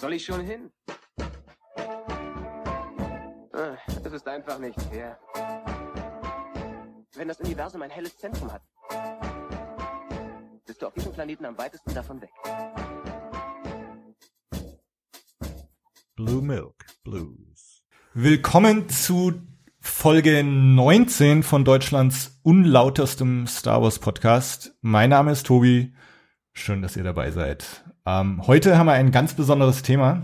soll ich schon hin? Ah, Es ist einfach nicht fair. Wenn das Universum ein helles Zentrum hat, bist du auf diesem Planeten am weitesten davon weg. Blue Milk Blues. Willkommen zu Folge 19 von Deutschlands unlautestem Star Wars Podcast. Mein Name ist Tobi. Schön, dass ihr dabei seid. Ähm, heute haben wir ein ganz besonderes Thema,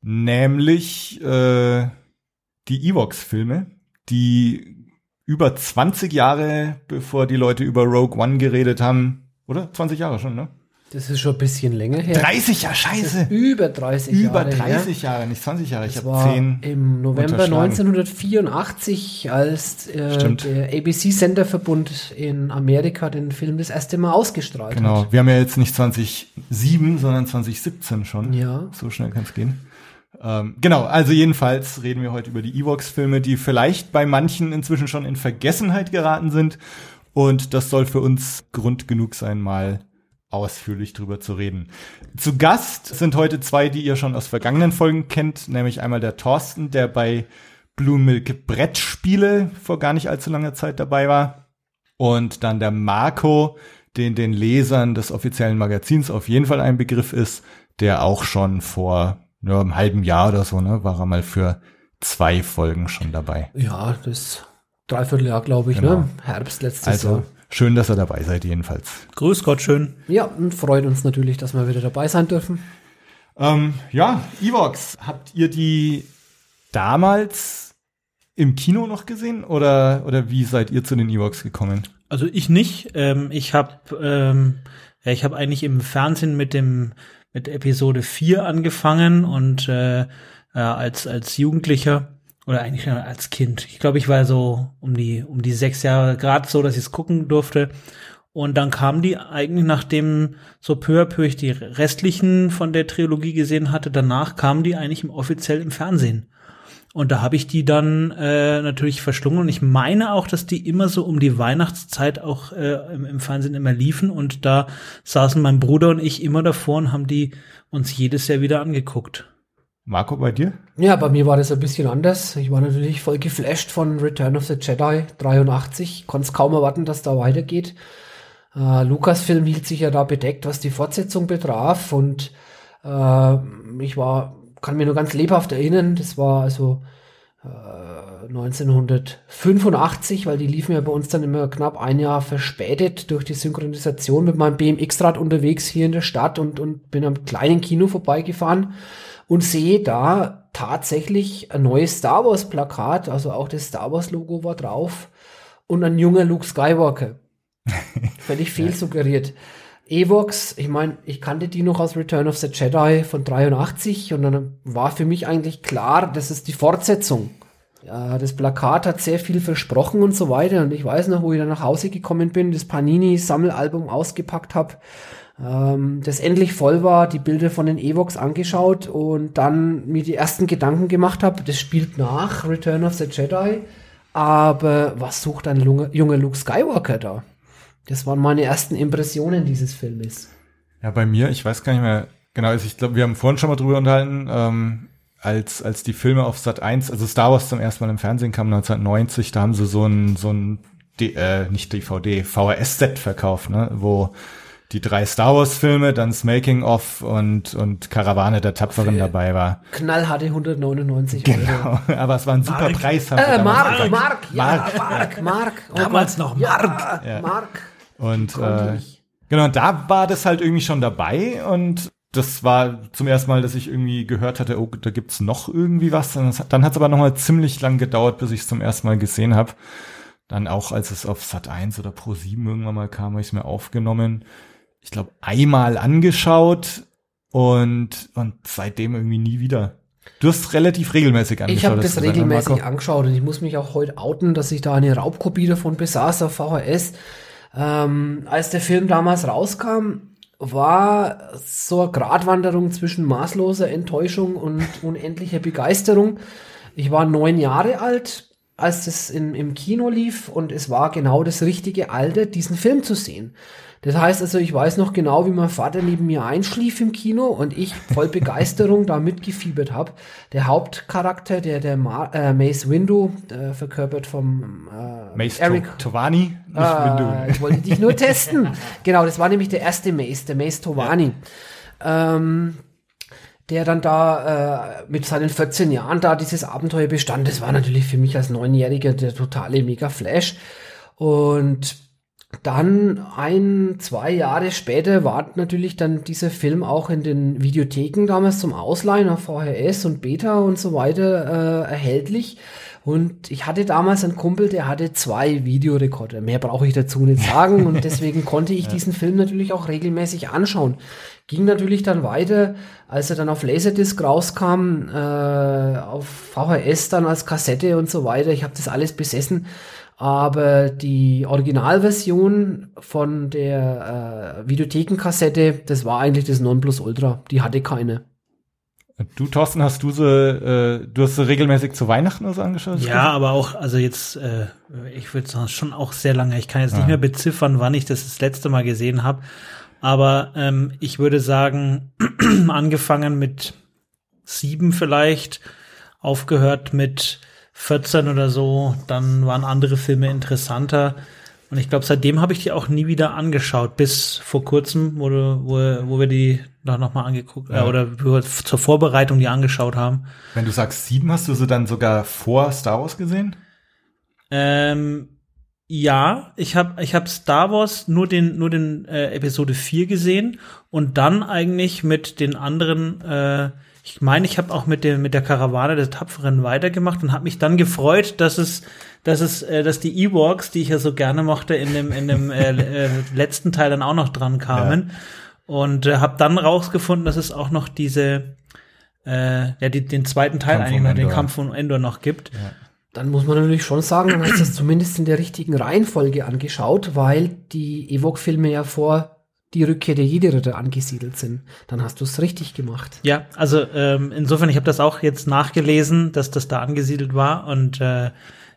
nämlich äh, die Evox-Filme, die über 20 Jahre, bevor die Leute über Rogue One geredet haben, oder? 20 Jahre schon, ne? Das ist schon ein bisschen länger her. 30 Jahre, scheiße! über 30 Über Jahre 30 her. Jahre, nicht 20 Jahre. Ich habe war 10. im November unterschlagen. 1984, als äh, der ABC-Senderverbund in Amerika den Film das erste Mal ausgestrahlt Genau, hat. wir haben ja jetzt nicht 2007, sondern 2017 schon. Ja. So schnell kann es gehen. Ähm, genau, also jedenfalls reden wir heute über die Evox-Filme, die vielleicht bei manchen inzwischen schon in Vergessenheit geraten sind. Und das soll für uns Grund genug sein, mal ausführlich drüber zu reden. Zu Gast sind heute zwei, die ihr schon aus vergangenen Folgen kennt, nämlich einmal der Thorsten, der bei Blue Milk Brettspiele vor gar nicht allzu langer Zeit dabei war. Und dann der Marco, den den Lesern des offiziellen Magazins auf jeden Fall ein Begriff ist, der auch schon vor ja, einem halben Jahr oder so, ne, war er mal für zwei Folgen schon dabei. Ja, das Dreivierteljahr, glaube ich, Genau. ne? Herbst letztes Also Jahr. Schön, dass ihr dabei seid jedenfalls. Grüß Gott, schön. Ja, und freut uns natürlich, dass wir wieder dabei sein dürfen. Ähm, ja, Evox, habt ihr die damals im Kino noch gesehen oder, oder wie seid ihr zu den Evox gekommen? Also ich nicht. Ähm, ich habe ähm, ja, ich habe eigentlich im Fernsehen mit dem mit Episode 4 angefangen und äh, als als Jugendlicher oder eigentlich schon als Kind. Ich glaube, ich war so um die um die sechs Jahre gerade so, dass ich es gucken durfte. Und dann kamen die eigentlich, nachdem so peu à peu ich die restlichen von der Trilogie gesehen hatte, danach kamen die eigentlich im, offiziell im Fernsehen. Und da habe ich die dann äh, natürlich verschlungen. Und ich meine auch, dass die immer so um die Weihnachtszeit auch äh, im, im Fernsehen immer liefen. Und da saßen mein Bruder und ich immer davor und haben die uns jedes Jahr wieder angeguckt. Marco, bei dir? Ja, bei mir war das ein bisschen anders. Ich war natürlich voll geflasht von Return of the Jedi 83. Konnte es kaum erwarten, dass da weitergeht. Äh, Lucasfilm hielt sich ja da bedeckt, was die Fortsetzung betraf. Und äh, ich war, kann mir nur ganz lebhaft erinnern, das war also äh, 1985, weil die liefen ja bei uns dann immer knapp ein Jahr verspätet durch die Synchronisation mit meinem BMX-Rad unterwegs hier in der Stadt und, und bin am kleinen Kino vorbeigefahren und sehe da tatsächlich ein neues Star Wars Plakat, also auch das Star Wars Logo war drauf und ein junger Luke Skywalker. Völlig fehl suggeriert. Evox, ich meine, ich kannte die noch aus Return of the Jedi von 83 und dann war für mich eigentlich klar, das ist die Fortsetzung. Ja, das Plakat hat sehr viel versprochen und so weiter und ich weiß noch, wo ich dann nach Hause gekommen bin, das Panini-Sammelalbum ausgepackt habe, ähm, das endlich voll war, die Bilder von den Evox angeschaut und dann mir die ersten Gedanken gemacht habe, das spielt nach Return of the Jedi, aber was sucht ein junger junger Luke Skywalker da? Das waren meine ersten Impressionen dieses Filmes. Ja, bei mir, ich weiß gar nicht mehr genau, also ich glaube, wir haben vorhin schon mal drüber unterhalten, ähm, als, als die Filme auf Sat 1, also Star Wars zum ersten Mal im Fernsehen kam 1990, da haben sie so ein, so ein, D, äh, nicht DVD, VHS-Set verkauft, ne, wo die drei Star Wars Filme, dann das Making of und, und Karawane der Tapferen dabei war. Knallharte 199 Euro. Genau, aber es war ein super Mark. Preis. Äh, Mark. Mark, ja, Mark. Mark, Mark. Oh Damals Gott. noch Ja, Mark. Ja. Mark. Und äh, genau, und da war das halt irgendwie schon dabei und das war zum ersten Mal, dass ich irgendwie gehört hatte, oh, da gibt's noch irgendwie was. Dann hat es aber noch mal ziemlich lang gedauert, bis ich es zum ersten Mal gesehen habe. Dann auch, als es auf Sat 1 oder Pro 7 irgendwann mal kam, habe ich es mir aufgenommen. Ich glaube, einmal angeschaut und, und seitdem irgendwie nie wieder. Du hast relativ regelmäßig angeschaut. Ich habe das gesagt, ne, regelmäßig Marco? angeschaut und ich muss mich auch heute outen, dass ich da eine Raubkopie davon besaß auf VHS. Ähm, als der Film damals rauskam, war so eine Gratwanderung zwischen maßloser Enttäuschung und unendlicher Begeisterung. Ich war neun Jahre alt, als das in, im Kino lief und es war genau das richtige Alter, diesen Film zu sehen. Das heißt also, ich weiß noch genau, wie mein Vater neben mir einschlief im Kino und ich voll Begeisterung da mitgefiebert habe. Der Hauptcharakter, der der Ma äh, Mace Windu, äh, verkörpert vom äh, Mace Eric. Tovani, Windu. ich wollte dich nur testen. Genau, das war nämlich der erste Mace, der Mace Tovani. Ähm, der dann da äh, mit seinen 14 Jahren da dieses Abenteuer bestand. Das war natürlich für mich als Neunjähriger der totale Mega-Flash. Und dann ein, zwei Jahre später war natürlich dann dieser Film auch in den Videotheken damals zum Ausleihen auf VHS und Beta und so weiter äh, erhältlich. Und ich hatte damals einen Kumpel, der hatte zwei Videorekorder. Mehr brauche ich dazu nicht sagen. Und deswegen konnte ich diesen Film natürlich auch regelmäßig anschauen. Ging natürlich dann weiter, als er dann auf Laserdisc rauskam, äh, auf VHS dann als Kassette und so weiter. Ich habe das alles besessen. Aber die Originalversion von der äh, Videothekenkassette, das war eigentlich das Nonplusultra. Die hatte keine. Du, Thorsten, hast du sie, äh, du hast sie regelmäßig zu Weihnachten oder so angeschaut? Ja, aber auch, also jetzt, äh, ich würde sagen, schon auch sehr lange. Ich kann jetzt nicht Ah. mehr beziffern, wann ich das das letzte Mal gesehen habe. Aber ähm, ich würde sagen, angefangen mit sieben vielleicht, aufgehört mit 14 oder so, dann waren andere Filme interessanter. Und ich glaube, seitdem habe ich die auch nie wieder angeschaut, bis vor kurzem, wo, du, wo, wo wir die doch noch mal angeguckt, Ja. äh, oder zur Vorbereitung die angeschaut haben. Wenn du sagst sieben, hast du sie dann sogar vor Star Wars gesehen? Ähm, ja, ich habe ich hab Star Wars nur den nur den äh, Episode 4 gesehen und dann eigentlich mit den anderen äh, ich meine, ich habe auch mit der mit der Karawane der Tapferen weitergemacht und habe mich dann gefreut, dass es dass es äh, dass die Ewoks, die ich ja so gerne mochte, in dem in dem äh, äh, letzten Teil dann auch noch dran kamen und äh, habe dann rausgefunden, dass es auch noch diese äh, ja, die, den zweiten Teil Kampf eigentlich noch, den. Kampf von Endor noch gibt. Dann muss man natürlich schon sagen, man hat das zumindest in der richtigen Reihenfolge angeschaut, weil die Ewok-Filme ja vor die Rückkehr der Jedi-Ritter angesiedelt sind. Dann hast du es richtig gemacht. Ja, also ähm, insofern, ich habe das auch jetzt nachgelesen, dass das da angesiedelt war und äh,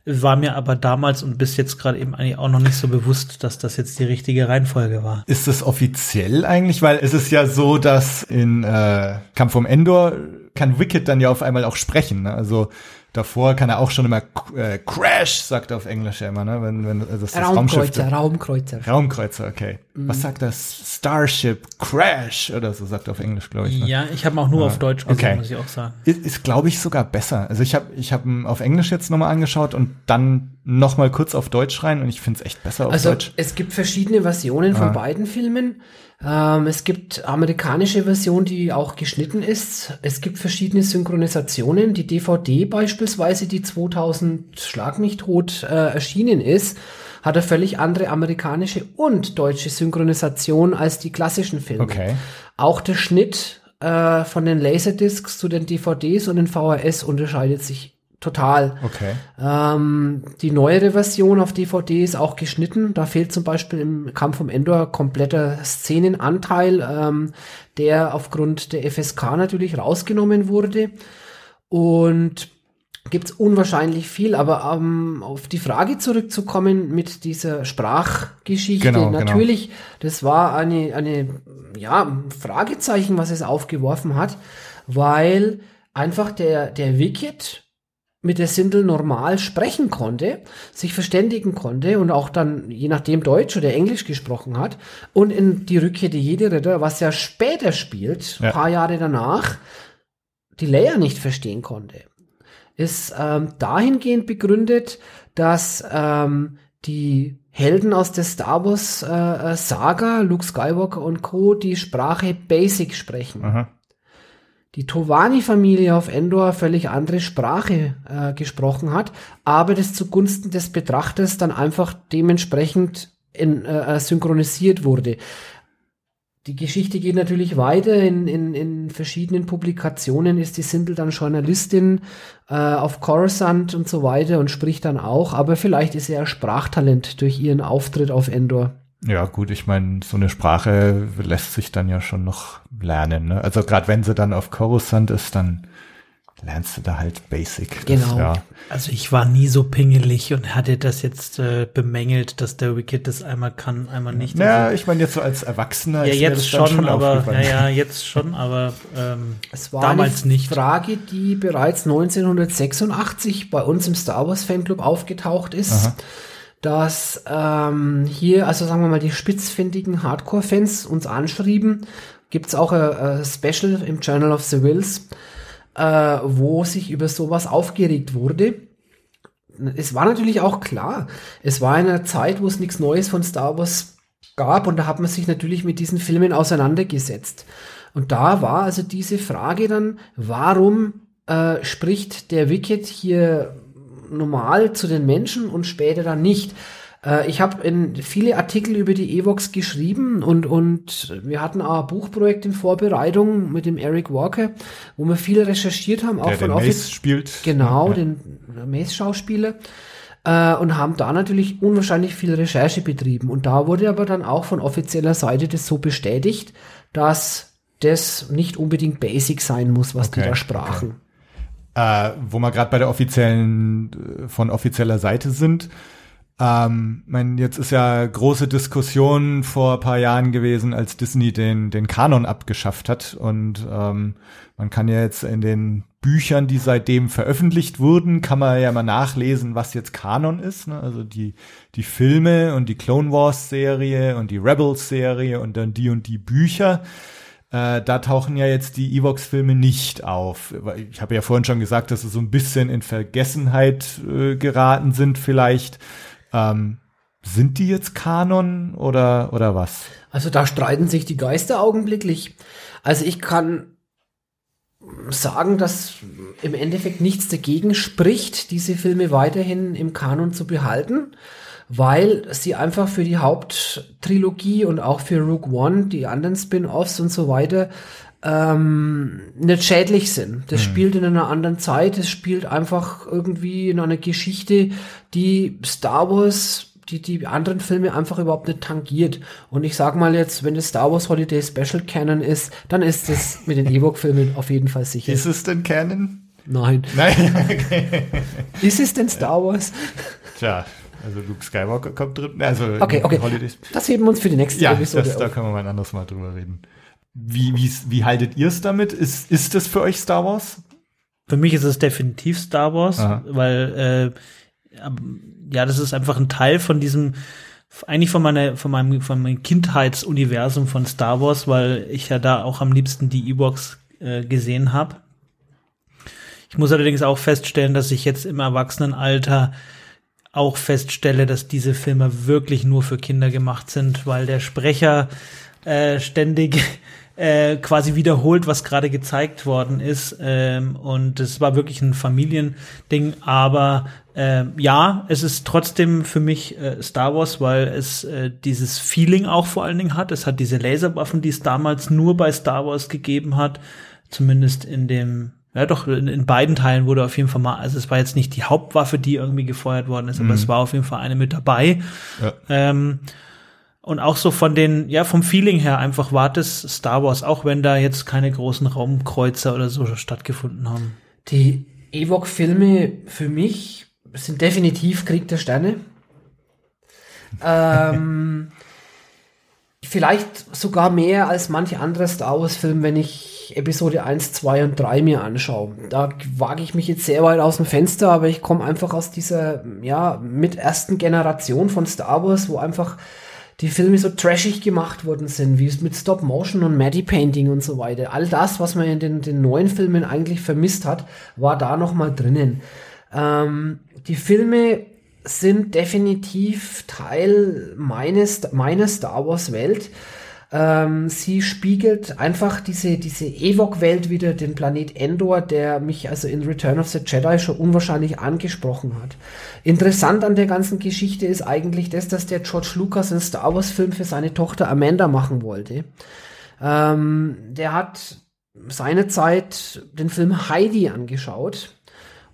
war mir aber damals und bis jetzt gerade eben eigentlich auch noch nicht so bewusst, dass das jetzt die richtige Reihenfolge war. Ist das offiziell eigentlich? Weil es ist ja so, dass in äh, Kampf um Endor kann Wicked dann ja auf einmal auch sprechen. Ne? Also davor kann er auch schon immer äh, Crash, sagt er auf Englisch ja immer, ne? Wenn, wenn also das, das Raumschiff. Raumkreuzer, Raumkreuzer. Raumkreuzer, okay. Was sagt das? Starship Crash oder so sagt er auf Englisch, glaube ich. Ne? Ja, ich habe auch nur auf Deutsch gesehen, okay. muss ich auch sagen. Ist, ist glaube ich, sogar besser. Also ich habe ich hab ihn auf Englisch jetzt nochmal angeschaut und dann noch mal kurz auf Deutsch rein und ich finde es echt besser auf Also Deutsch. es gibt verschiedene Versionen von Ah. beiden Filmen. Ähm, es gibt amerikanische Version, die auch geschnitten ist. Es gibt verschiedene Synchronisationen. Die DVD beispielsweise, die 2000 Schlag mich tot äh, erschienen ist, hat eine völlig andere amerikanische und deutsche Synchronisation als die klassischen Filme. Okay. Auch der Schnitt äh, von den Laserdiscs zu den DVDs und den VHS unterscheidet sich total. Okay. Ähm, die neuere Version auf DVD ist auch geschnitten. Da fehlt zum Beispiel im Kampf um Endor kompletter Szenenanteil, ähm, der aufgrund der FSK natürlich rausgenommen wurde. Und gibt's unwahrscheinlich viel, aber ähm, auf die Frage zurückzukommen mit dieser Sprachgeschichte, Genau, genau. natürlich, das war eine, eine, ja, ein Fragezeichen, was es aufgeworfen hat, weil einfach der, der Wicked mit der Sindel normal sprechen konnte, sich verständigen konnte und auch dann je nachdem Deutsch oder Englisch gesprochen hat und in die Rückkehr der Jedi-Ritter, was ja später spielt, Ja. paar Jahre danach, die Leia nicht verstehen konnte. Ist ähm, dahingehend begründet, dass ähm, die Helden aus der Star Wars äh, äh, Saga, Luke Skywalker und Co., die Sprache Basic sprechen Aha. Die Tovani-Familie auf Endor völlig andere Sprache äh, gesprochen hat, aber das zugunsten des Betrachters dann einfach dementsprechend in, äh, äh, synchronisiert wurde. Die Geschichte geht natürlich weiter. In, in, in verschiedenen Publikationen ist die Sindel dann Journalistin äh, auf Coruscant und so weiter und spricht dann auch, aber vielleicht ist sie ja Sprachtalent durch ihren Auftritt auf Endor. Ja, gut, ich meine, so eine Sprache lässt sich dann ja schon noch lernen. Ne? Also gerade wenn sie dann auf Coruscant ist, dann lernst du da halt Basic. Genau. ja. Also ich war nie so pingelig und hatte das jetzt äh, bemängelt, dass der Wicked das einmal kann, einmal nicht. Naja, Also, ich meine jetzt so als Erwachsener. ja, ist mir jetzt das dann schon, aber ja, aufgefallen. ja, jetzt schon, aber ähm, Es war damals eine nicht. Frage, die bereits 1986 bei uns im Star Wars Fanclub aufgetaucht ist. Aha. Dass ähm, hier, also sagen wir mal, die spitzfindigen Hardcore-Fans uns anschrieben. Gibt's auch ein, Special im Journal of the Wills, äh, wo sich über sowas aufgeregt wurde. Es war natürlich auch klar, es war in einer Zeit, wo es nichts Neues von Star Wars gab und da hat man sich natürlich mit diesen Filmen auseinandergesetzt. Und da war also diese Frage dann, warum äh, spricht der Wicked hier normal zu den Menschen und später dann nicht? Äh, ich habe in viele Artikel über die Evox geschrieben und, und wir hatten auch ein Buchprojekt in Vorbereitung mit dem Eric Walker, wo wir viel recherchiert haben, auch Der von den Mace spielt. Genau, Ja. den Mace-Schauspieler. Äh, und haben da natürlich unwahrscheinlich viel Recherche betrieben. Und da wurde aber dann auch von offizieller Seite das so bestätigt, dass das nicht unbedingt basic sein muss, was die Okay, da sprachen. Äh, wo wir gerade bei der offiziellen, äh, von offizieller Seite sind. Ähm, mein, jetzt ist ja große Diskussion vor ein paar Jahren gewesen, als Disney den, den Kanon abgeschafft hat. Und ähm, man kann ja jetzt in den Büchern, die seitdem veröffentlicht wurden, kann man ja mal nachlesen, was jetzt Kanon ist. Ne? Also die, die Filme und die Clone Wars Serie und die Rebels Serie und dann die und die Bücher. Äh, da tauchen ja jetzt die Evox-Filme nicht auf. Ich habe ja vorhin schon gesagt, dass sie so ein bisschen in Vergessenheit äh, geraten sind vielleicht. Ähm, sind die jetzt Kanon oder, oder was? Also da streiten sich die Geister augenblicklich. Also ich kann sagen, dass im Endeffekt nichts dagegen spricht, diese Filme weiterhin im Kanon zu behalten, weil sie einfach für die Haupttrilogie und auch für Rogue One, die anderen Spin-offs und so weiter, ähm, nicht schädlich sind. Das spielt in einer anderen Zeit, es spielt einfach irgendwie in einer Geschichte, die Star Wars die, die anderen Filme einfach überhaupt nicht tangiert. Und ich sag mal jetzt, wenn das Star Wars Holiday Special Canon ist, dann ist es mit den Ewok-Filmen auf jeden Fall sicher. Ist es denn Canon? Nein. Nein, okay. Ist es denn Star Wars? Tja, also Luke Skywalker kommt drin. Also Okay, okay. Holidays. Das heben wir uns für die nächste Ja, Episode das, da können wir mal ein anderes Mal drüber reden. Wie, wie, wie haltet ihr es damit? Ist, ist das für euch Star Wars? Für mich ist es definitiv Star Wars, Aha. weil äh, ja, das ist einfach ein Teil von diesem eigentlich von meiner von meinem von meinem Kindheitsuniversum von Star Wars, weil ich ja da auch am liebsten die Ewoks äh, gesehen habe. Ich muss allerdings auch feststellen, dass ich jetzt im Erwachsenenalter auch feststelle, dass diese Filme wirklich nur für Kinder gemacht sind, weil der Sprecher äh, ständig äh, quasi wiederholt, was gerade gezeigt worden ist. Ähm, und es war wirklich ein Familiending. Aber äh, ja, es ist trotzdem für mich äh, Star Wars, weil es äh, dieses Feeling auch vor allen Dingen hat. Es hat diese Laserwaffen, die es damals nur bei Star Wars gegeben hat. Zumindest in dem ja, doch, in, in beiden Teilen wurde auf jeden Fall mal, also es war jetzt nicht die Hauptwaffe, die irgendwie gefeuert worden ist, aber es war auf jeden Fall eine mit dabei. Ja. Ähm, und auch so von den, ja, vom Feeling her einfach war das Star Wars, auch wenn da jetzt keine großen Raumkreuzer oder so stattgefunden haben. Die Ewok-Filme für mich sind definitiv Krieg der Sterne. ähm, vielleicht sogar mehr als manche andere Star Wars-Film, wenn ich Episode 1, 2 und 3 mir anschaue. Da wage ich mich jetzt sehr weit aus dem Fenster, aber ich komme einfach aus dieser, ja, mit ersten Generation von Star Wars, wo einfach die Filme so trashig gemacht worden sind, wie es mit Stop Motion und Maddie Painting und so weiter. All das, was man in den, den neuen Filmen eigentlich vermisst hat, war da noch mal drinnen. Ähm, die Filme sind definitiv Teil meines, meiner Star Wars Welt. Ähm, sie spiegelt einfach diese, diese Ewok-Welt wieder, den Planet Endor, der mich also in Return of the Jedi schon unwahrscheinlich angesprochen hat. Interessant an der ganzen Geschichte ist eigentlich das, dass der George Lucas einen Star Wars-Film für seine Tochter Amanda machen wollte. Ähm, der hat seinerzeit den Film Heidi angeschaut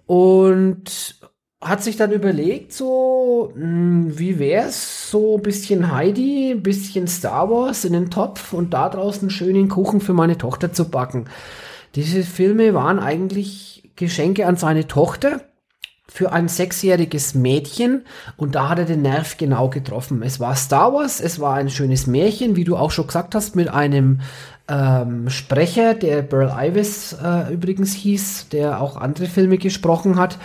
und hat sich dann überlegt, so, mh, wie wär's, so ein bisschen Heidi, ein bisschen Star Wars in den Topf und da draußen einen schönen Kuchen für meine Tochter zu backen. Diese Filme waren eigentlich Geschenke an seine Tochter für ein sechsjähriges Mädchen und da hat er den Nerv genau getroffen. Es war Star Wars, es war ein schönes Märchen, wie du auch schon gesagt hast, mit einem ähm, Sprecher, der Burl Ives äh, übrigens hieß, der auch andere Filme gesprochen hat.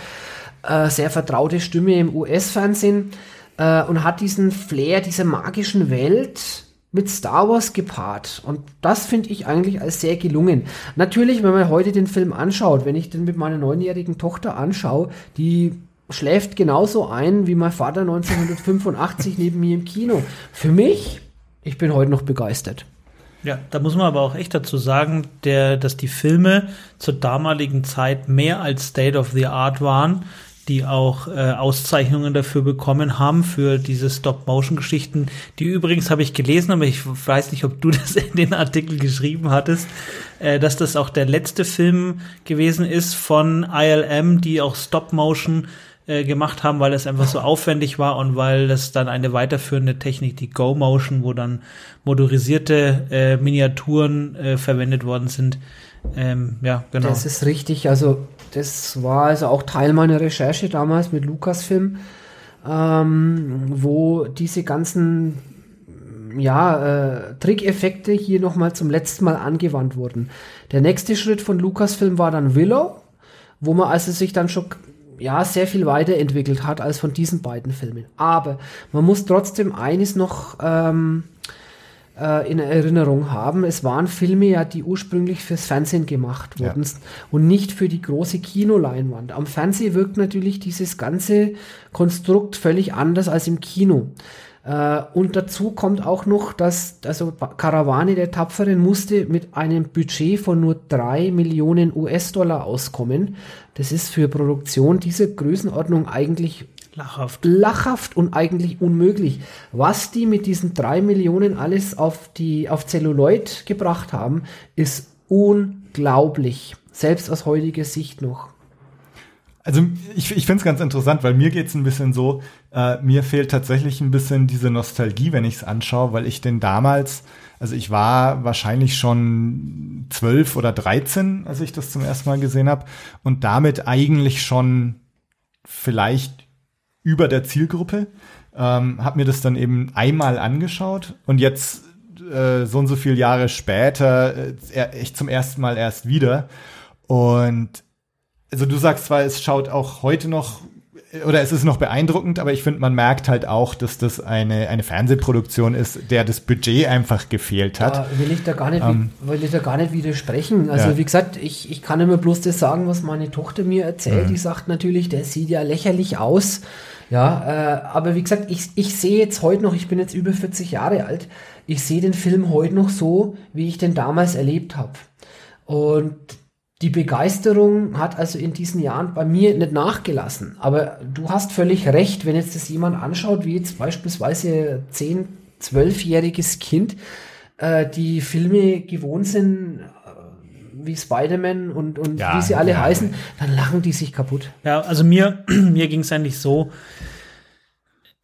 Äh, sehr vertraute Stimme im US-Fernsehen äh, und hat diesen Flair dieser magischen Welt mit Star Wars gepaart. Und das finde ich eigentlich als sehr gelungen. Natürlich, wenn man heute den Film anschaut, wenn ich den mit meiner neunjährigen Tochter anschaue, die schläft genauso ein wie mein Vater 1985 neben mir im Kino. Für mich, ich bin heute noch begeistert. Ja, da muss man aber auch echt dazu sagen, der, dass die Filme zur damaligen Zeit mehr als State of the Art waren die auch äh, Auszeichnungen dafür bekommen haben, für diese Stop-Motion-Geschichten. Die übrigens habe ich gelesen, aber ich weiß nicht, ob du das in den Artikel geschrieben hattest, äh, dass das auch der letzte Film gewesen ist von ILM, die auch Stop-Motion äh, gemacht haben, weil es einfach so aufwendig war und weil das dann eine weiterführende Technik, die Go-Motion, wo dann motorisierte äh, Miniaturen äh, verwendet worden sind. Ähm, ja, genau. Das ist richtig. Also das war also auch Teil meiner Recherche damals mit Lucasfilm, ähm, wo diese ganzen ja, äh, Trickeffekte hier nochmal zum letzten Mal angewandt wurden. Der nächste Schritt von Lucasfilm war dann Willow, wo man also sich dann schon ja, sehr viel weiterentwickelt hat als von diesen beiden Filmen. Aber man muss trotzdem eines noch ähm, äh, in Erinnerung haben. Es waren Filme ja, die ursprünglich fürs Fernsehen gemacht wurden ja. und nicht für die große Kinoleinwand. Am Fernsehen wirkt natürlich dieses ganze Konstrukt völlig anders als im Kino. Äh, und dazu kommt auch noch, dass also Karawane der Tapferen musste mit einem Budget von nur drei Millionen US-Dollar auskommen. Das ist für Produktion dieser Größenordnung eigentlich Lachhaft. Lachhaft und eigentlich unmöglich. Was die mit diesen drei Millionen alles auf die, auf Celluloid gebracht haben, ist unglaublich. Selbst aus heutiger Sicht noch. Also ich, ich finde es ganz interessant, weil mir geht es ein bisschen so, äh, mir fehlt tatsächlich ein bisschen diese Nostalgie, wenn ich es anschaue, weil ich den damals, also ich war wahrscheinlich schon zwölf oder dreizehn, als ich das zum ersten Mal gesehen habe und damit eigentlich schon vielleicht über der Zielgruppe. Ähm, habe mir das dann eben einmal angeschaut und jetzt äh, so und so viele Jahre später äh, echt zum ersten Mal erst wieder. Und also du sagst zwar, es schaut auch heute noch oder es ist noch beeindruckend, aber ich finde, man merkt halt auch, dass das eine, eine Fernsehproduktion ist, der das Budget einfach gefehlt hat. Ja, will ich da gar nicht, ähm, will ich da gar nicht widersprechen. Also ja. wie gesagt, ich, ich kann immer bloß das sagen, was meine Tochter mir erzählt. Mhm. Die sagt natürlich, der sieht ja lächerlich aus. Ja, äh, aber wie gesagt, ich, ich sehe jetzt heute noch, ich bin jetzt über 40 Jahre alt, ich sehe den Film heute noch so, wie ich den damals erlebt habe. Und die Begeisterung hat also in diesen Jahren bei mir nicht nachgelassen. Aber du hast völlig recht, wenn jetzt das jemand anschaut, wie jetzt beispielsweise 10, 12-jähriges Kind, äh, die Filme gewohnt sind, wie Spider-Man und, und ja, wie sie alle ja. heißen, dann lachen die sich kaputt. Ja, also mir, mir ging es eigentlich so.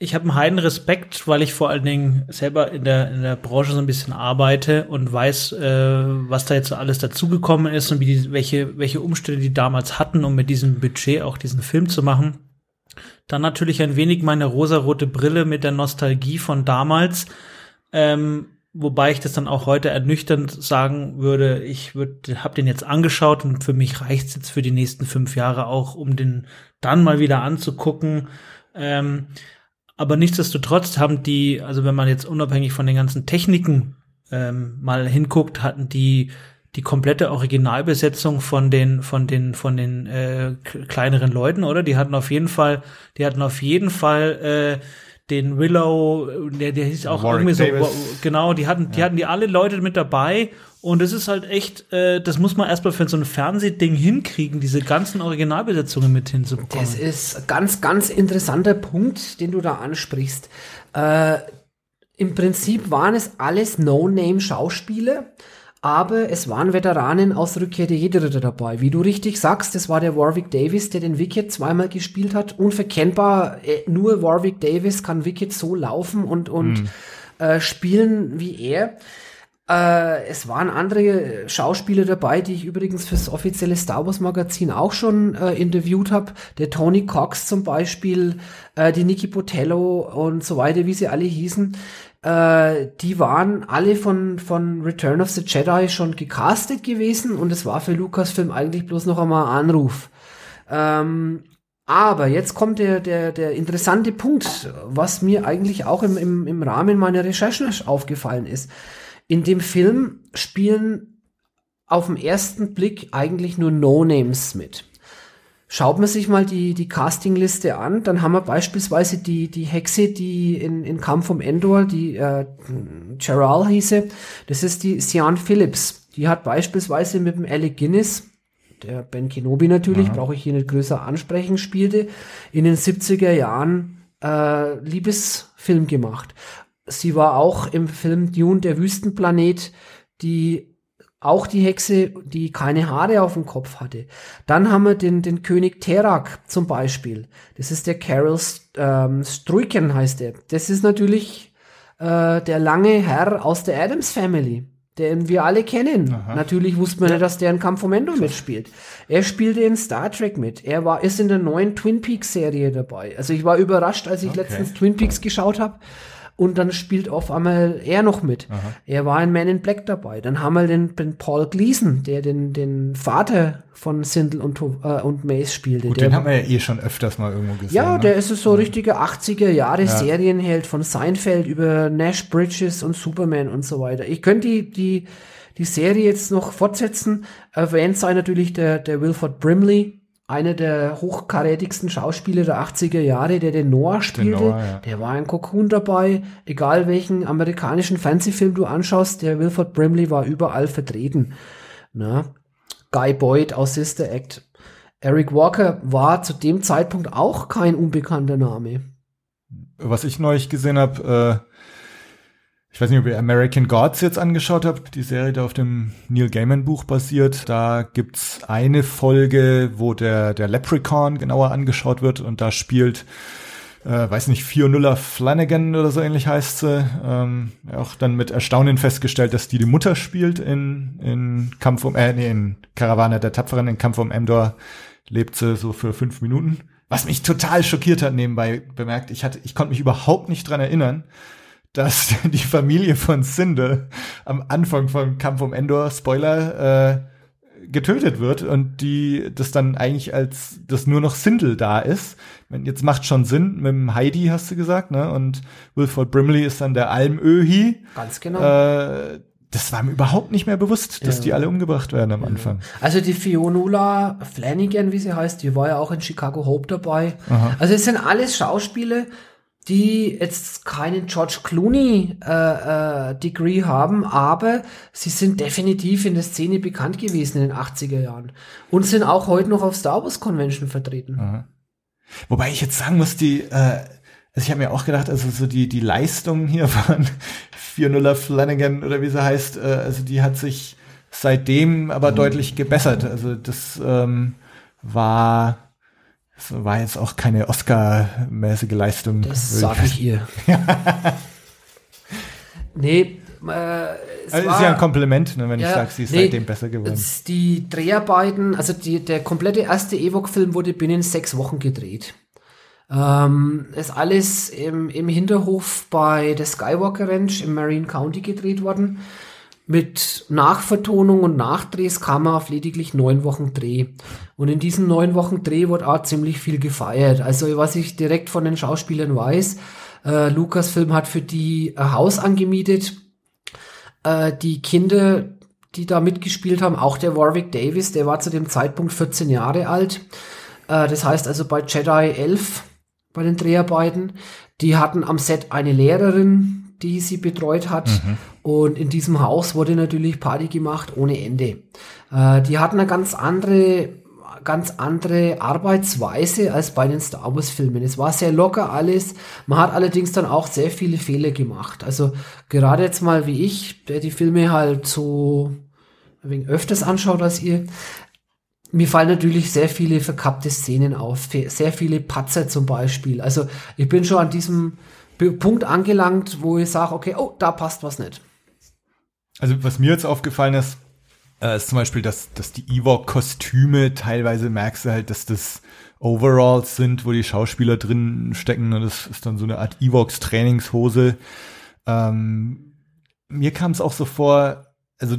Ich habe einen heiden Respekt, weil ich vor allen Dingen selber in der, in der Branche so ein bisschen arbeite und weiß, äh, was da jetzt alles dazugekommen ist und wie die, welche, welche Umstände die damals hatten, um mit diesem Budget auch diesen Film zu machen. Dann natürlich ein wenig meine rosarote Brille mit der Nostalgie von damals. Ähm, Wobei ich das dann auch heute ernüchternd sagen würde, ich würde, habe den jetzt angeschaut und für mich reicht's jetzt für die nächsten fünf Jahre auch, um den dann mal wieder anzugucken. Ähm, aber nichtsdestotrotz haben die, also wenn man jetzt unabhängig von den ganzen Techniken ähm, mal hinguckt, hatten die die komplette Originalbesetzung von den von den von den äh, kleineren Leuten, oder? Die hatten auf jeden Fall, die hatten auf jeden Fall äh, den Willow, der, der hieß auch Warwick irgendwie Davis. so, genau, die hatten, die ja. hatten die alle Leute mit dabei und es ist halt echt, äh, das muss man erstmal für so ein Fernsehding hinkriegen, diese ganzen Originalbesetzungen mit hinzubekommen. Das ist ganz, ganz interessanter Punkt, den du da ansprichst. Äh, Im Prinzip waren es alles No-Name-Schauspieler aber es waren Veteranen aus Rückkehr der Jedi-Ritter dabei. Wie du richtig sagst, das war der Warwick Davis, der den Wicket zweimal gespielt hat. Unverkennbar, äh, nur Warwick Davis kann Wicket so laufen und, und mm. äh, spielen wie er. Äh, es waren andere Schauspieler dabei, die ich übrigens fürs offizielle Star Wars Magazin auch schon äh, interviewt habe. Der Tony Cox zum Beispiel, äh, die Nikki Botello und so weiter, wie sie alle hießen. Äh, die waren alle von, von Return of the Jedi schon gecastet gewesen und es war für Lucasfilm eigentlich bloß noch einmal ein Anruf. Ähm, aber jetzt kommt der, der, der interessante Punkt, was mir eigentlich auch im, im, im Rahmen meiner Recherchen aufgefallen ist in dem Film spielen auf den ersten Blick eigentlich nur No-Names mit. Schaut man sich mal die, die Castingliste an, dann haben wir beispielsweise die, die Hexe, die in, in Kampf um Endor, die äh, Cheral hieße, das ist die Sian Phillips. Die hat beispielsweise mit dem Alec Guinness, der Ben Kenobi natürlich, brauche ich hier nicht größer ansprechen, spielte, in den 70er Jahren äh, Liebesfilm gemacht. Sie war auch im Film Dune, der Wüstenplanet, die auch die Hexe, die keine Haare auf dem Kopf hatte. Dann haben wir den, den König Terak zum Beispiel. Das ist der Carol ähm, Struiken heißt er. Das ist natürlich äh, der lange Herr aus der Adams Family, den wir alle kennen. Aha. Natürlich wusste man nicht, dass der in Kampf um Endor mitspielt. Er spielte in Star Trek mit. Er war ist in der neuen Twin Peaks Serie dabei. Also ich war überrascht, als ich Okay. letztens Twin Peaks geschaut habe. Und dann spielt auf einmal er noch mit. Er war in Man in Black dabei. Dann haben wir den, den Paul Gleason, der den, den Vater von Sindel und, äh, und Mace spielte. Gut, der, den haben wir ja eh schon öfters mal irgendwo gesehen. ja, ne? der ist so richtiger 80er Jahre Serienheld von Seinfeld über Nash Bridges und Superman und so weiter. Ich könnte die, die, die Serie jetzt noch fortsetzen. Erwähnt sei natürlich der, der Wilford Brimley, einer der hochkarätigsten Schauspieler der 80er Jahre, der den Noah spielte. Noah, ja. Der war in Cocoon dabei. Egal welchen amerikanischen Fernsehfilm du anschaust, der Wilford Brimley war überall vertreten. Na? Guy Boyd aus Sister Act. Eric Walker war zu dem Zeitpunkt auch kein unbekannter Name. Was ich neulich gesehen habe, äh, ich weiß nicht, ob ihr American Gods jetzt angeschaut habt, die Serie, die auf dem Neil Gaiman Buch basiert. Da gibt's eine Folge, wo der, der Leprechaun genauer angeschaut wird und da spielt, äh, weiß nicht, 4-0er Flanagan oder so ähnlich heißt sie. Ähm, auch dann mit Erstaunen festgestellt, dass die die Mutter spielt in, in Kampf um, äh, nee, in Karawane der Tapferen, in Kampf um Endor lebt sie so für fünf Minuten. Was mich total schockiert hat, nebenbei bemerkt, ich hatte, ich konnte mich überhaupt nicht dran erinnern, dass die Familie von Sinde am Anfang von Kampf um Endor, Spoiler, äh, getötet wird und die das dann eigentlich als das nur noch Sindel da ist. Jetzt macht schon Sinn, mit dem Heidi hast du gesagt, ne? Und Wilford Brimley ist dann der Almöhi. Ganz genau. Äh, das war mir überhaupt nicht mehr bewusst, dass Ja. die alle umgebracht werden am Anfang. Also die Fionnuala Flanagan, wie sie heißt, die war ja auch in Chicago Hope dabei. Also es sind alles Schauspieler, die jetzt keinen George Clooney äh, äh, Degree haben, aber sie sind definitiv in der Szene bekannt gewesen in den 80er Jahren und sind auch heute noch auf Star Wars Convention vertreten. Wobei ich jetzt sagen muss, die, äh, also ich habe mir auch gedacht, also so die, die Leistung hier von 4-0er Flanagan oder wie sie heißt, äh, also die hat sich seitdem aber deutlich gebessert. Also das ähm, war, das war jetzt auch keine Oscar-mäßige Leistung. Das sage ich ihr. nee, äh, es Also war, ist ja ein Kompliment, ne, wenn ich Ja, sage, sie ist nee, seitdem besser geworden. es- Die Dreharbeiten, also die, der komplette erste Ewok-Film wurde binnen sechs Wochen gedreht. Ähm, ist alles im, im Hinterhof bei der Skywalker Ranch im Marine County gedreht worden. Mit Nachvertonung und Nachdrehs kam er auf lediglich neun Wochen Dreh. Und in diesen neun Wochen Dreh wurde auch ziemlich viel gefeiert. Also was ich direkt von den Schauspielern weiß, äh, Lucasfilm hat für die ein Haus angemietet, äh, die Kinder, die da mitgespielt haben, auch der Warwick Davis, der war zu dem Zeitpunkt 14 Jahre alt. Äh, das heißt also bei Jedi 11, bei den Dreharbeiten, die hatten am Set eine Lehrerin, die sie betreut hat. Und in diesem Haus wurde natürlich Party gemacht ohne Ende. Äh, die hatten eine ganz andere ganz andere Arbeitsweise als bei den Star Wars Filmen. Es war sehr locker alles. Man hat allerdings dann auch sehr viele Fehler gemacht. Also gerade jetzt mal wie ich, der die Filme halt so wenig öfters anschaut als ihr, mir fallen natürlich sehr viele verkappte Szenen auf, sehr viele Patzer zum Beispiel. Also ich bin schon an diesem Punkt angelangt, wo ich sage, okay, oh, da passt was nicht. Also was mir jetzt aufgefallen ist, äh, ist zum Beispiel, dass, dass die Ewok-Kostüme teilweise merkst du halt, dass das Overalls sind, wo die Schauspieler drin stecken und das ist dann so eine Art Evox-Trainingshose. Ähm, mir kam es auch so vor, also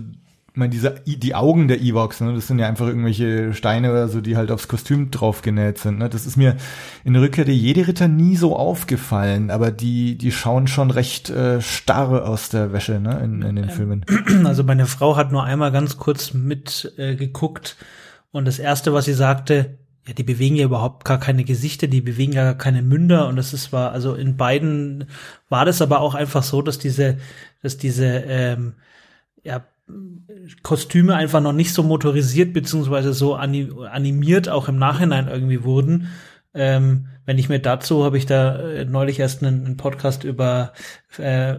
ich meine, diese, die Augen der Evox, ne, das sind ja einfach irgendwelche Steine oder so, die halt aufs Kostüm draufgenäht sind. Ne? Das ist mir in der Rückkehr der Jedi-Ritter nie so aufgefallen, aber die, die schauen schon recht äh, starr aus der Wäsche ne, in, in den Filmen. Also meine Frau hat nur einmal ganz kurz mit äh, geguckt und das erste, was sie sagte, ja, die bewegen ja überhaupt gar keine Gesichter, die bewegen ja gar keine Münder und das ist war also in beiden war das aber auch einfach so, dass diese, dass diese ähm, ja Kostüme einfach noch nicht so motorisiert beziehungsweise so animiert auch im Nachhinein irgendwie wurden. Ähm, wenn ich mir dazu habe ich da äh, neulich erst einen, einen Podcast über äh,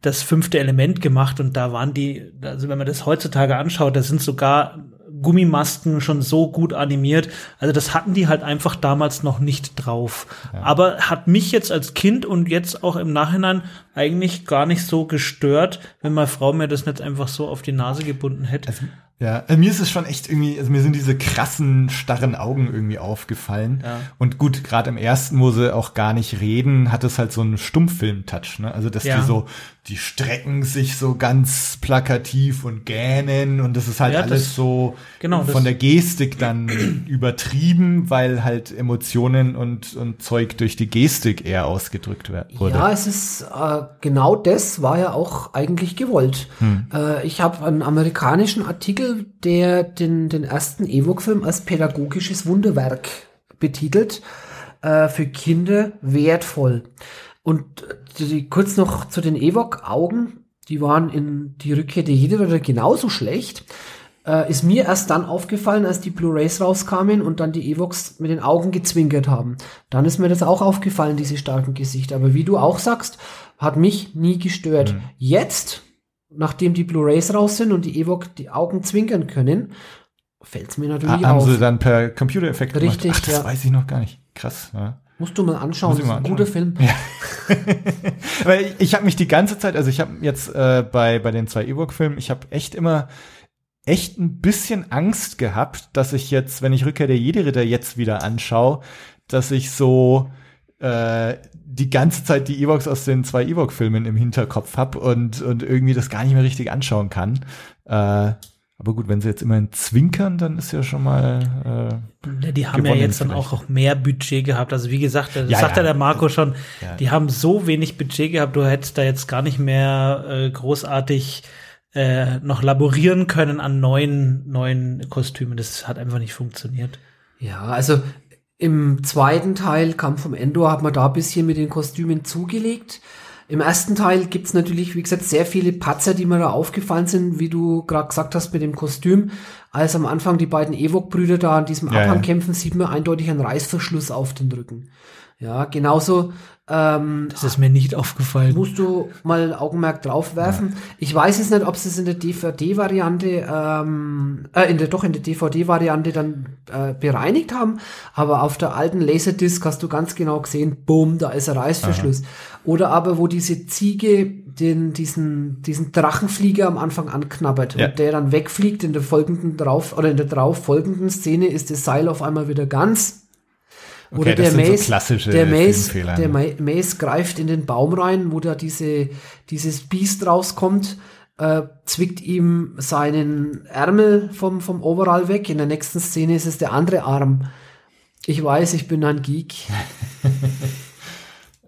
das fünfte Element gemacht und da waren die, also wenn man das heutzutage anschaut, da sind sogar Gummimasken schon so gut animiert. Also das hatten die halt einfach damals noch nicht drauf. Ja. Aber hat mich jetzt als Kind und jetzt auch im Nachhinein eigentlich gar nicht so gestört, wenn meine Frau mir das nicht einfach so auf die Nase gebunden hätte. Also ja, also mir ist es schon echt irgendwie, also mir sind diese krassen, starren Augen irgendwie aufgefallen. Ja. Und gut, gerade im ersten, wo sie auch gar nicht reden, hat es halt so einen Stummfilm-Touch, ne? Also, dass ja. die so, die strecken sich so ganz plakativ und gähnen und das ist halt ja, alles das, so genau, von der Gestik dann übertrieben, weil halt Emotionen und, und Zeug durch die Gestik eher ausgedrückt wurde. Ja, es ist, äh, genau das war ja auch eigentlich gewollt. Hm. Äh, ich habe einen amerikanischen Artikel der den, den ersten Ewok-Film als pädagogisches Wunderwerk betitelt, äh, für Kinder wertvoll. Und die, kurz noch zu den Ewok-Augen, die waren in die Rückkehr der Jedi genauso schlecht. Äh, ist mir erst dann aufgefallen, als die Blu-rays rauskamen und dann die Evox mit den Augen gezwinkert haben. Dann ist mir das auch aufgefallen, diese starken Gesichter. Aber wie du auch sagst, hat mich nie gestört. Mhm. Jetzt, nachdem die Blu-rays raus sind und die Evoc die Augen zwinkern können, fällt es mir natürlich ah, auf. Haben sie dann per Computereffekt Richtig, gemacht? Ach, das ja. weiß ich noch gar nicht. Krass. Ja. Musst du mal anschauen, das ist ein guter Film. Ja. Weil ich, ich habe mich die ganze Zeit, also ich habe jetzt äh, bei bei den zwei Ewok-Filmen, ich habe echt immer echt ein bisschen Angst gehabt, dass ich jetzt, wenn ich Rückkehr der Jedi-Ritter jetzt wieder anschaue, dass ich so äh, die ganze Zeit die Evox aus den zwei Ewok-Filmen im Hinterkopf hab und, und irgendwie das gar nicht mehr richtig anschauen kann. Äh, aber gut, wenn sie jetzt immerhin zwinkern, dann ist ja schon mal. Äh, die haben ja jetzt dann auch, auch mehr Budget gehabt. Also wie gesagt, das ja, sagt ja der Marco schon, ja. die haben so wenig Budget gehabt, du hättest da jetzt gar nicht mehr äh, großartig äh, noch laborieren können an neuen, neuen Kostümen. Das hat einfach nicht funktioniert. Ja, also im zweiten Teil, Kampf vom Endor, hat man da ein bisschen mit den Kostümen zugelegt. Im ersten Teil gibt's natürlich, wie gesagt, sehr viele Patzer, die mir da aufgefallen sind, wie du gerade gesagt hast mit dem Kostüm. Als am Anfang die beiden Ewok-Brüder da an diesem ja, Abhang kämpfen, sieht man eindeutig einen Reißverschluss auf den Rücken. Ja, genauso. Ähm, das ist mir nicht aufgefallen. Musst du mal Augenmerk drauf werfen. Ja. Ich weiß jetzt nicht, ob sie es in der DVD-Variante, ähm, äh, in der doch in der DVD-Variante dann äh, bereinigt haben, aber auf der alten Laserdisc hast du ganz genau gesehen, boom, da ist ein Reißverschluss. Aha. Oder aber wo diese Ziege den diesen diesen Drachenflieger am Anfang anknabbert ja. und der dann wegfliegt in der folgenden drauf oder in der drauf folgenden Szene ist das Seil auf einmal wieder ganz Okay, Oder der Mace, so der Mace, der Mace greift in den Baum rein, wo da diese, dieses Biest rauskommt, äh, zwickt ihm seinen Ärmel vom, vom Overall weg. In der nächsten Szene ist es der andere Arm. Ich weiß, ich bin ein Geek.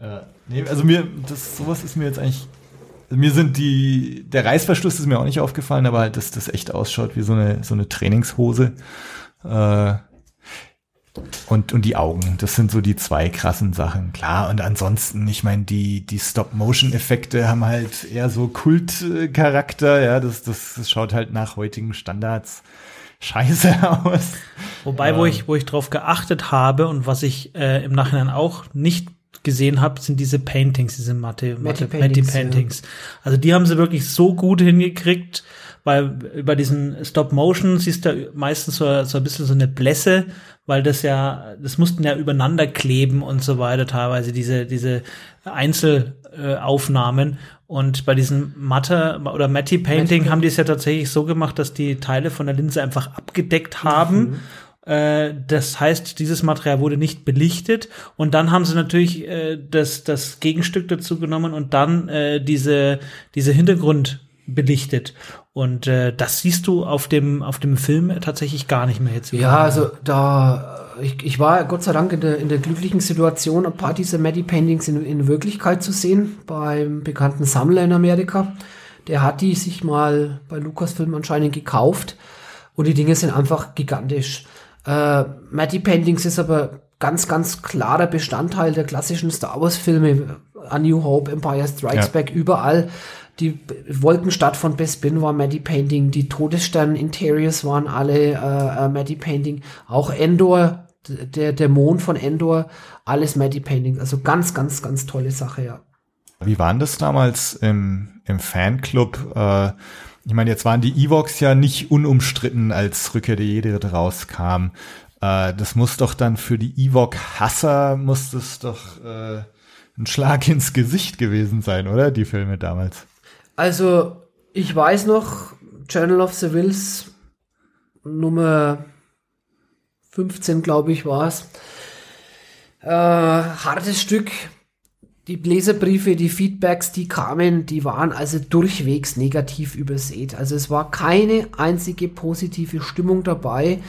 äh, nee, also mir, das, sowas ist mir jetzt eigentlich mir sind die, der Reißverschluss ist mir auch nicht aufgefallen, aber halt, dass das echt ausschaut wie so eine, so eine Trainingshose. Äh, und, und die Augen, das sind so die zwei krassen Sachen. Klar, und ansonsten, ich meine, die, die Stop-Motion-Effekte haben halt eher so Kultcharakter, ja, das, das, das schaut halt nach heutigen Standards scheiße aus. Wobei, ähm. wo ich, wo ich drauf geachtet habe und was ich äh, im Nachhinein auch nicht gesehen habe, sind diese Paintings, diese Matte, Matte, Paintings, Paintings. Also die haben sie wirklich so gut hingekriegt, weil über diesen Stop Motion siehst du meistens so, so ein bisschen so eine Blässe, weil das ja, das mussten ja übereinander kleben und so weiter teilweise, diese, diese Einzelaufnahmen. Und bei diesem Matte oder Matty Painting haben die es ja tatsächlich so gemacht, dass die Teile von der Linse einfach abgedeckt haben. Äh, Das heißt, dieses Material wurde nicht belichtet und dann haben sie natürlich äh, das, das Gegenstück dazu genommen und dann äh, diese, diese Hintergrund belichtet. Und äh, das siehst du auf dem, auf dem Film tatsächlich gar nicht mehr jetzt. Ja, also da, ich, ich war Gott sei Dank in der, in der glücklichen Situation, ein paar dieser Maddie Paintings in, in Wirklichkeit zu sehen, beim bekannten Sammler in Amerika. Der hat die sich mal bei Lucasfilm anscheinend gekauft und die Dinge sind einfach gigantisch. Äh, Maddie Paintings ist aber ganz, ganz klarer Bestandteil der klassischen Star Wars Filme. A New Hope, Empire Strikes Ja. Back, überall. Die Wolkenstadt von Bespin war Maddie Painting, die Todesstern Interiors waren alle äh, äh, Maddie Painting, auch Endor, der, Mond von Endor, alles Maddie Painting. Also ganz, ganz, ganz tolle Sache, ja. Wie waren das damals im, im Fanclub? Äh, ich meine, jetzt waren die Evox ja nicht unumstritten, als Rückkehr der Jedi rauskam. Äh, das muss doch dann für die Ewok-Hasser, muss das doch äh, ein Schlag ins Gesicht gewesen sein, oder? Die Filme damals. Also, ich weiß noch, Journal of the Wills Nummer 15, glaube ich, war es. Äh, hartes Stück. Die Leserbriefe, die Feedbacks, die kamen, die waren also durchwegs negativ übersät. Also es war keine einzige positive Stimmung dabei.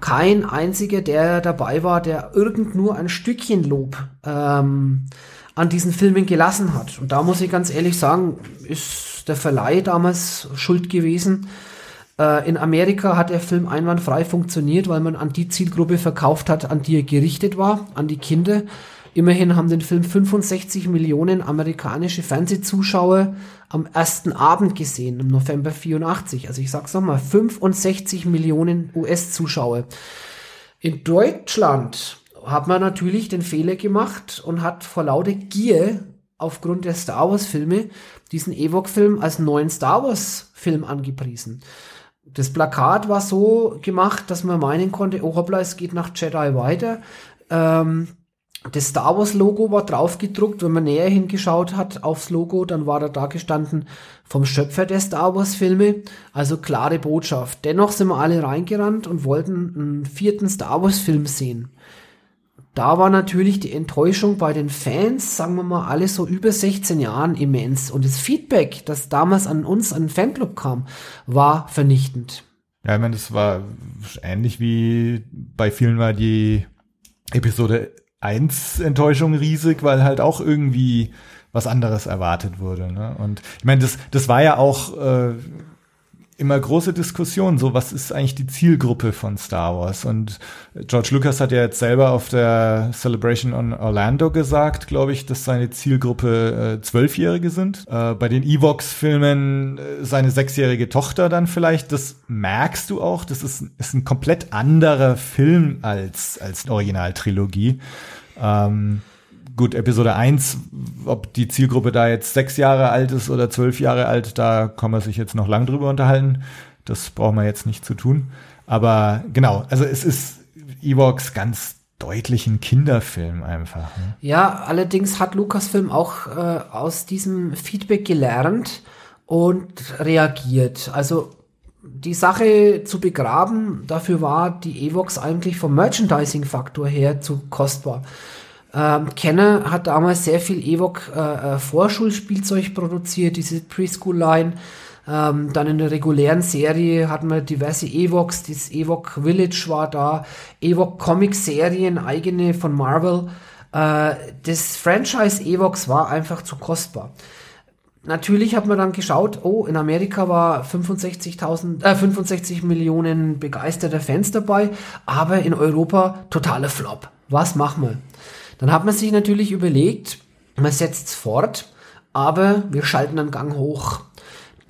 Kein einziger, der dabei war, der irgend nur ein Stückchen Lob ähm, an diesen Filmen gelassen hat. Und da muss ich ganz ehrlich sagen, ist der Verleih damals schuld gewesen. Äh, in Amerika hat der Film einwandfrei funktioniert, weil man an die Zielgruppe verkauft hat, an die er gerichtet war, an die Kinder. Immerhin haben den Film 65 Millionen amerikanische Fernsehzuschauer am ersten Abend gesehen, im November 84. Also ich sag's nochmal, 65 Millionen US-Zuschauer. In Deutschland hat man natürlich den Fehler gemacht und hat vor lauter Gier aufgrund der Star Wars Filme diesen Ewok-Film als neuen Star Wars Film angepriesen. Das Plakat war so gemacht, dass man meinen konnte, oh hoppla, es geht nach Jedi weiter. Ähm, das Star Wars Logo war drauf gedruckt. Wenn man näher hingeschaut hat aufs Logo, dann war da da gestanden vom Schöpfer der Star Wars Filme. Also klare Botschaft. Dennoch sind wir alle reingerannt und wollten einen vierten Star Wars Film sehen. Da war natürlich die Enttäuschung bei den Fans, sagen wir mal, alle so über 16 Jahren immens. Und das Feedback, das damals an uns, an den Fanclub kam, war vernichtend. Ja, ich meine, das war ähnlich wie bei vielen war die Episode 1 Enttäuschung riesig, weil halt auch irgendwie was anderes erwartet wurde. Ne? Und ich meine, das, das war ja auch äh, immer große Diskussion, so was ist eigentlich die Zielgruppe von Star Wars? Und George Lucas hat ja jetzt selber auf der Celebration on Orlando gesagt, glaube ich, dass seine Zielgruppe äh, Zwölfjährige sind. Äh, bei den Evox-Filmen äh, seine sechsjährige Tochter dann vielleicht. Das merkst du auch. Das ist, ist ein komplett anderer Film als, als Originaltrilogie. Ähm, gut, Episode 1, ob die Zielgruppe da jetzt sechs Jahre alt ist oder zwölf Jahre alt, da kann man sich jetzt noch lang drüber unterhalten. Das brauchen wir jetzt nicht zu tun. Aber genau, also es ist Evox ganz deutlich ein Kinderfilm einfach. Ne? Ja, allerdings hat Lucasfilm auch äh, aus diesem Feedback gelernt und reagiert. Also die Sache zu begraben, dafür war die Evox eigentlich vom Merchandising-Faktor her zu kostbar. Ähm, Kenner hat damals sehr viel Evoc äh, äh, produziert, diese Preschool-Line. Ähm, dann in der regulären Serie hatten wir diverse Evox, das Evoc Village war da, Evoc Comic-Serien, eigene von Marvel. Äh, das Franchise Evox war einfach zu kostbar. Natürlich hat man dann geschaut, oh, in Amerika war 65.000, äh, 65 Millionen begeisterte Fans dabei, aber in Europa totaler Flop. Was machen wir? Dann hat man sich natürlich überlegt, man setzt fort, aber wir schalten einen Gang hoch.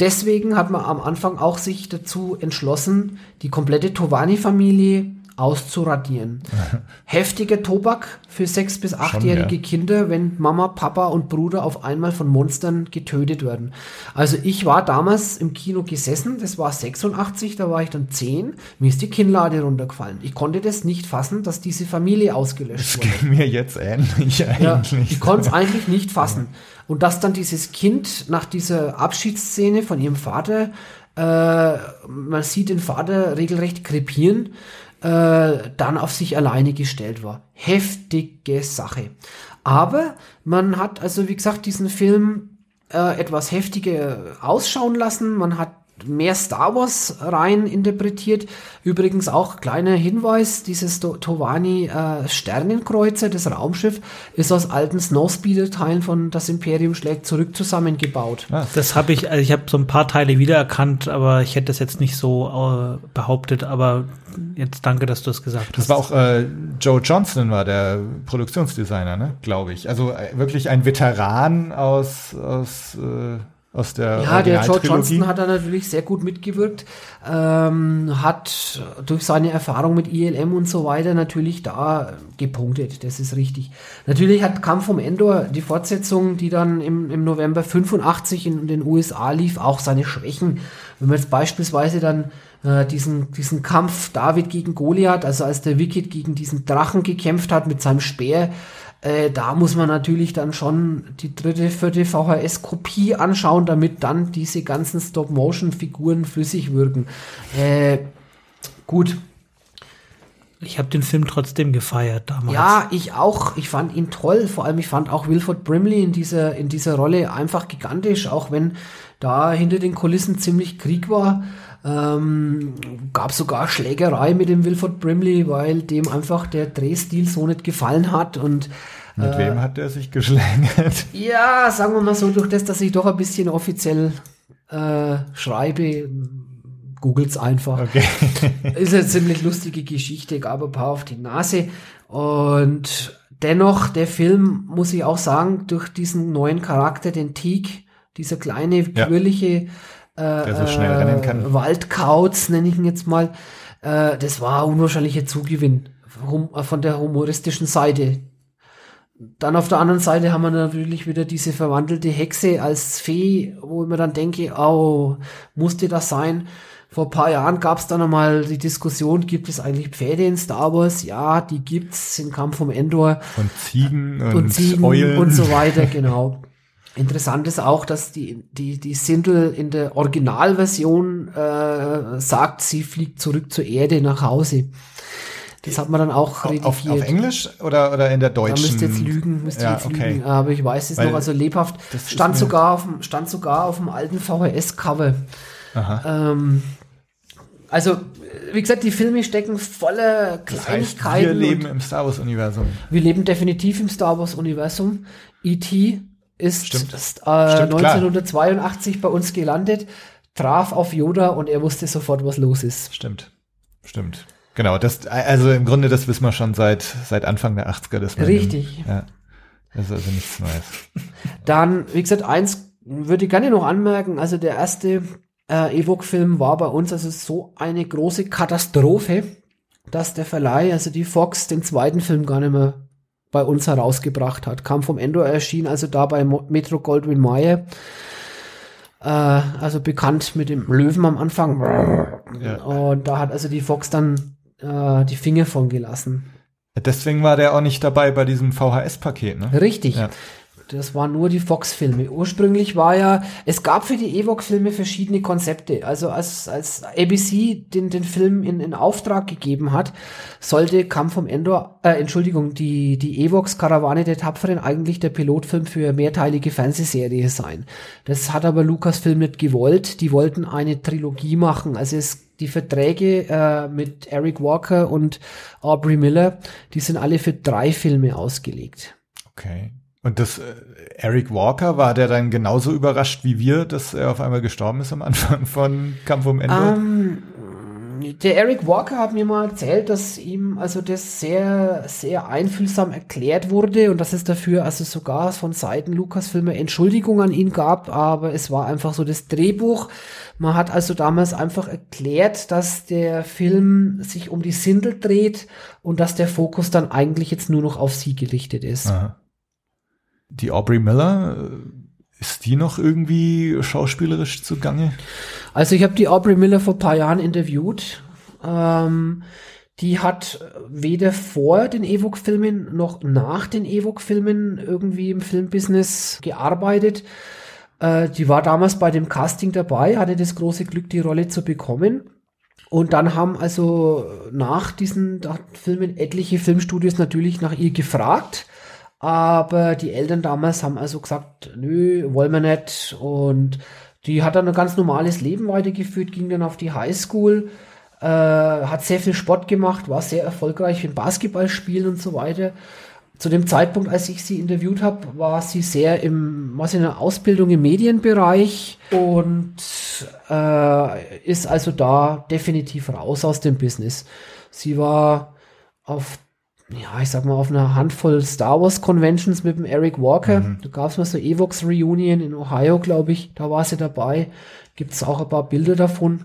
Deswegen hat man am Anfang auch sich dazu entschlossen, die komplette Tovani-Familie auszuradieren. Heftiger Tobak für sechs- bis achtjährige ja. Kinder, wenn Mama, Papa und Bruder auf einmal von Monstern getötet werden. Also ich war damals im Kino gesessen, das war 86, da war ich dann 10, mir ist die Kinnlade runtergefallen. Ich konnte das nicht fassen, dass diese Familie ausgelöscht Das wurde. ging mir jetzt ähnlich Ja, eigentlich. ich konnte es eigentlich nicht fassen. Und dass dann dieses Kind nach dieser Abschiedsszene von ihrem Vater, äh, man sieht den Vater regelrecht krepieren, äh, dann auf sich alleine gestellt war. Heftige Sache. Aber man hat also, wie gesagt, diesen Film äh, etwas heftiger ausschauen lassen. Man hat mehr Star Wars rein interpretiert. Übrigens auch kleiner Hinweis, dieses To- Tovani äh, Sternenkreuzer, das Raumschiff, ist aus alten Snowspeeder-Teilen von Das Imperium schlägt zurück zusammengebaut. Das habe ich, also ich habe so ein paar Teile wiedererkannt, aber ich hätte das jetzt nicht so äh, behauptet, aber jetzt danke, dass du es gesagt hast. Das war auch äh, Joe Johnston war der Produktionsdesigner, ne, glaube ich. Also äh, wirklich ein Veteran aus aus äh, aus der Ja, der George. Johnston hat da natürlich sehr gut mitgewirkt, ähm, hat durch seine Erfahrung mit ILM und so weiter natürlich da gepunktet, das ist richtig. Natürlich hat Kampf um Endor, die Fortsetzung, die dann im, im November 85 in den USA lief, auch seine Schwächen. Wenn man jetzt beispielsweise dann äh, diesen, diesen Kampf David gegen Goliath, also als der Wicked gegen diesen Drachen gekämpft hat mit seinem Speer, äh, da muss man natürlich dann schon die dritte, vierte VHS-Kopie anschauen, damit dann diese ganzen Stop-Motion-Figuren flüssig wirken. Äh, gut, Ich habe den Film trotzdem gefeiert damals. ja, ich auch. Ich fand ihn toll. Vor allem, ich fand auch Wilford Brimley in dieser, in dieser Rolle einfach gigantisch, auch wenn da hinter den Kulissen ziemlich Krieg war. Ähm, gab sogar Schlägerei mit dem Wilford Brimley, weil dem einfach der Drehstil so nicht gefallen hat und Mit wem hat der sich geschlängert? Ja, sagen wir mal so, durch das, dass ich doch ein bisschen offiziell äh, schreibe, googelt's einfach. Okay. Ist eine ziemlich lustige Geschichte, gab ein paar auf die Nase. Und dennoch, der Film, muss ich auch sagen, durch diesen neuen Charakter, den Teak, dieser kleine, Ja. Der so schnell rennen kann. Waldkauz, nenne ich ihn jetzt mal, äh, das war ein unwahrscheinlicher Zugewinn hum, äh, von der humoristischen Seite. Dann auf der anderen Seite haben wir natürlich wieder diese verwandelte Hexe als Fee, wo ich mir dann denke, oh, musste das sein? Vor ein paar Jahren gab es dann einmal die Diskussion, gibt es eigentlich Pferde in Star Wars? Ja, die gibt's in Kampf um Endor Und Ziegen und, und Ziegen Eulen. und so weiter, genau. Interessant ist auch, dass die, die, die Sindel in der Originalversion äh, sagt, sie fliegt zurück zur Erde nach Hause. Das hat man dann auch auf, redigiert. auf, auf Englisch oder, oder in der Da deutschen? müsst ihr jetzt lügen, müsst ihr Ja, jetzt okay. lügen. Aber ich weiß es Weil noch, also lebhaft. Stand sogar, auf dem, stand sogar auf dem alten VHS-Cover. Ähm, also, wie gesagt, die Filme stecken voller Das heißt, Kleinigkeiten. wir leben im Star Wars Universum. wir leben definitiv im Star Wars-Universum. E.T. ist Stimmt. ist, äh, Stimmt, klar. 1982 bei uns gelandet, traf auf Yoda und er wusste sofort, was los ist. Stimmt. Stimmt. Genau, das, also im Grunde, das wissen wir schon seit, seit Anfang der 80er. Dass man Richtig. Im, ja. Das ist also nichts Neues. Dann, wie gesagt, eins würde ich gerne noch anmerken, also der erste äh, Evoque-Film war bei uns also so eine große Katastrophe, dass der Verleih, also die Fox, den zweiten Film gar nicht mehr bei uns herausgebracht hat. Kam vom Endor erschien also da bei Mo- Metro Goldwyn Mayer, äh, also bekannt mit dem Löwen am Anfang. Ja. Und da hat also die Fox dann äh, die Finger von gelassen. Deswegen war der auch nicht dabei bei diesem VHS-Paket, ne? Richtig. Ja. Das waren nur die Fox-Filme. Ursprünglich war ja, es gab für die Evoque-Filme verschiedene Konzepte. Also als, als ABC den, den Film in, in Auftrag gegeben hat, sollte Kampf vom Endor, äh, Entschuldigung, die, die Evox Karawane der Tapferen eigentlich der Pilotfilm für mehrteilige Fernsehserie sein. Das hat aber Lucasfilm nicht gewollt. Die wollten eine Trilogie machen. Also es die Verträge äh, mit Eric Walker und Aubrey Miller, die sind alle für drei Filme ausgelegt. Okay. Und das äh, Eric Walker, war der dann genauso überrascht wie wir, dass er auf einmal gestorben ist am Anfang von Kampf um Endor? Ähm, Der Eric Walker hat mir mal erzählt, dass ihm also das sehr, sehr einfühlsam erklärt wurde und dass es dafür also sogar von Seiten Lukas-Filme Entschuldigung an ihn gab, aber es war einfach so das Drehbuch. Man hat also damals einfach erklärt, dass der Film sich um die Sindel dreht und dass der Fokus dann eigentlich jetzt nur noch auf sie gerichtet ist. Aha. Die Aubrey Miller, äh, ist die noch irgendwie schauspielerisch zugange? Also ich habe die Aubrey Miller vor paar Jahren interviewt. Ähm, die hat weder vor den Ewok-Filmen noch nach den Ewok-Filmen irgendwie im Filmbusiness gearbeitet. Äh, die war damals bei dem Casting dabei, hatte das große Glück, die Rolle zu bekommen. Und dann haben also nach diesen Filmen etliche Filmstudios natürlich nach ihr gefragt. Aber die Eltern damals haben also gesagt, nö, wollen wir nicht. Und die hat dann ein ganz normales Leben weitergeführt, ging dann auf die Highschool, äh, hat sehr viel Sport gemacht, war sehr erfolgreich im Basketballspielen und so weiter. Zu dem Zeitpunkt, als ich sie interviewt habe, war sie sehr im, was in der Ausbildung im Medienbereich und äh, ist also da definitiv raus aus dem Business. Sie war auf ja, ich sag mal, auf einer Handvoll Star Wars Conventions mit dem Eric Walker. Mhm. Da gab es mal so Evox Reunion in Ohio, glaube ich. Da war sie dabei. Gibt es auch ein paar Bilder davon.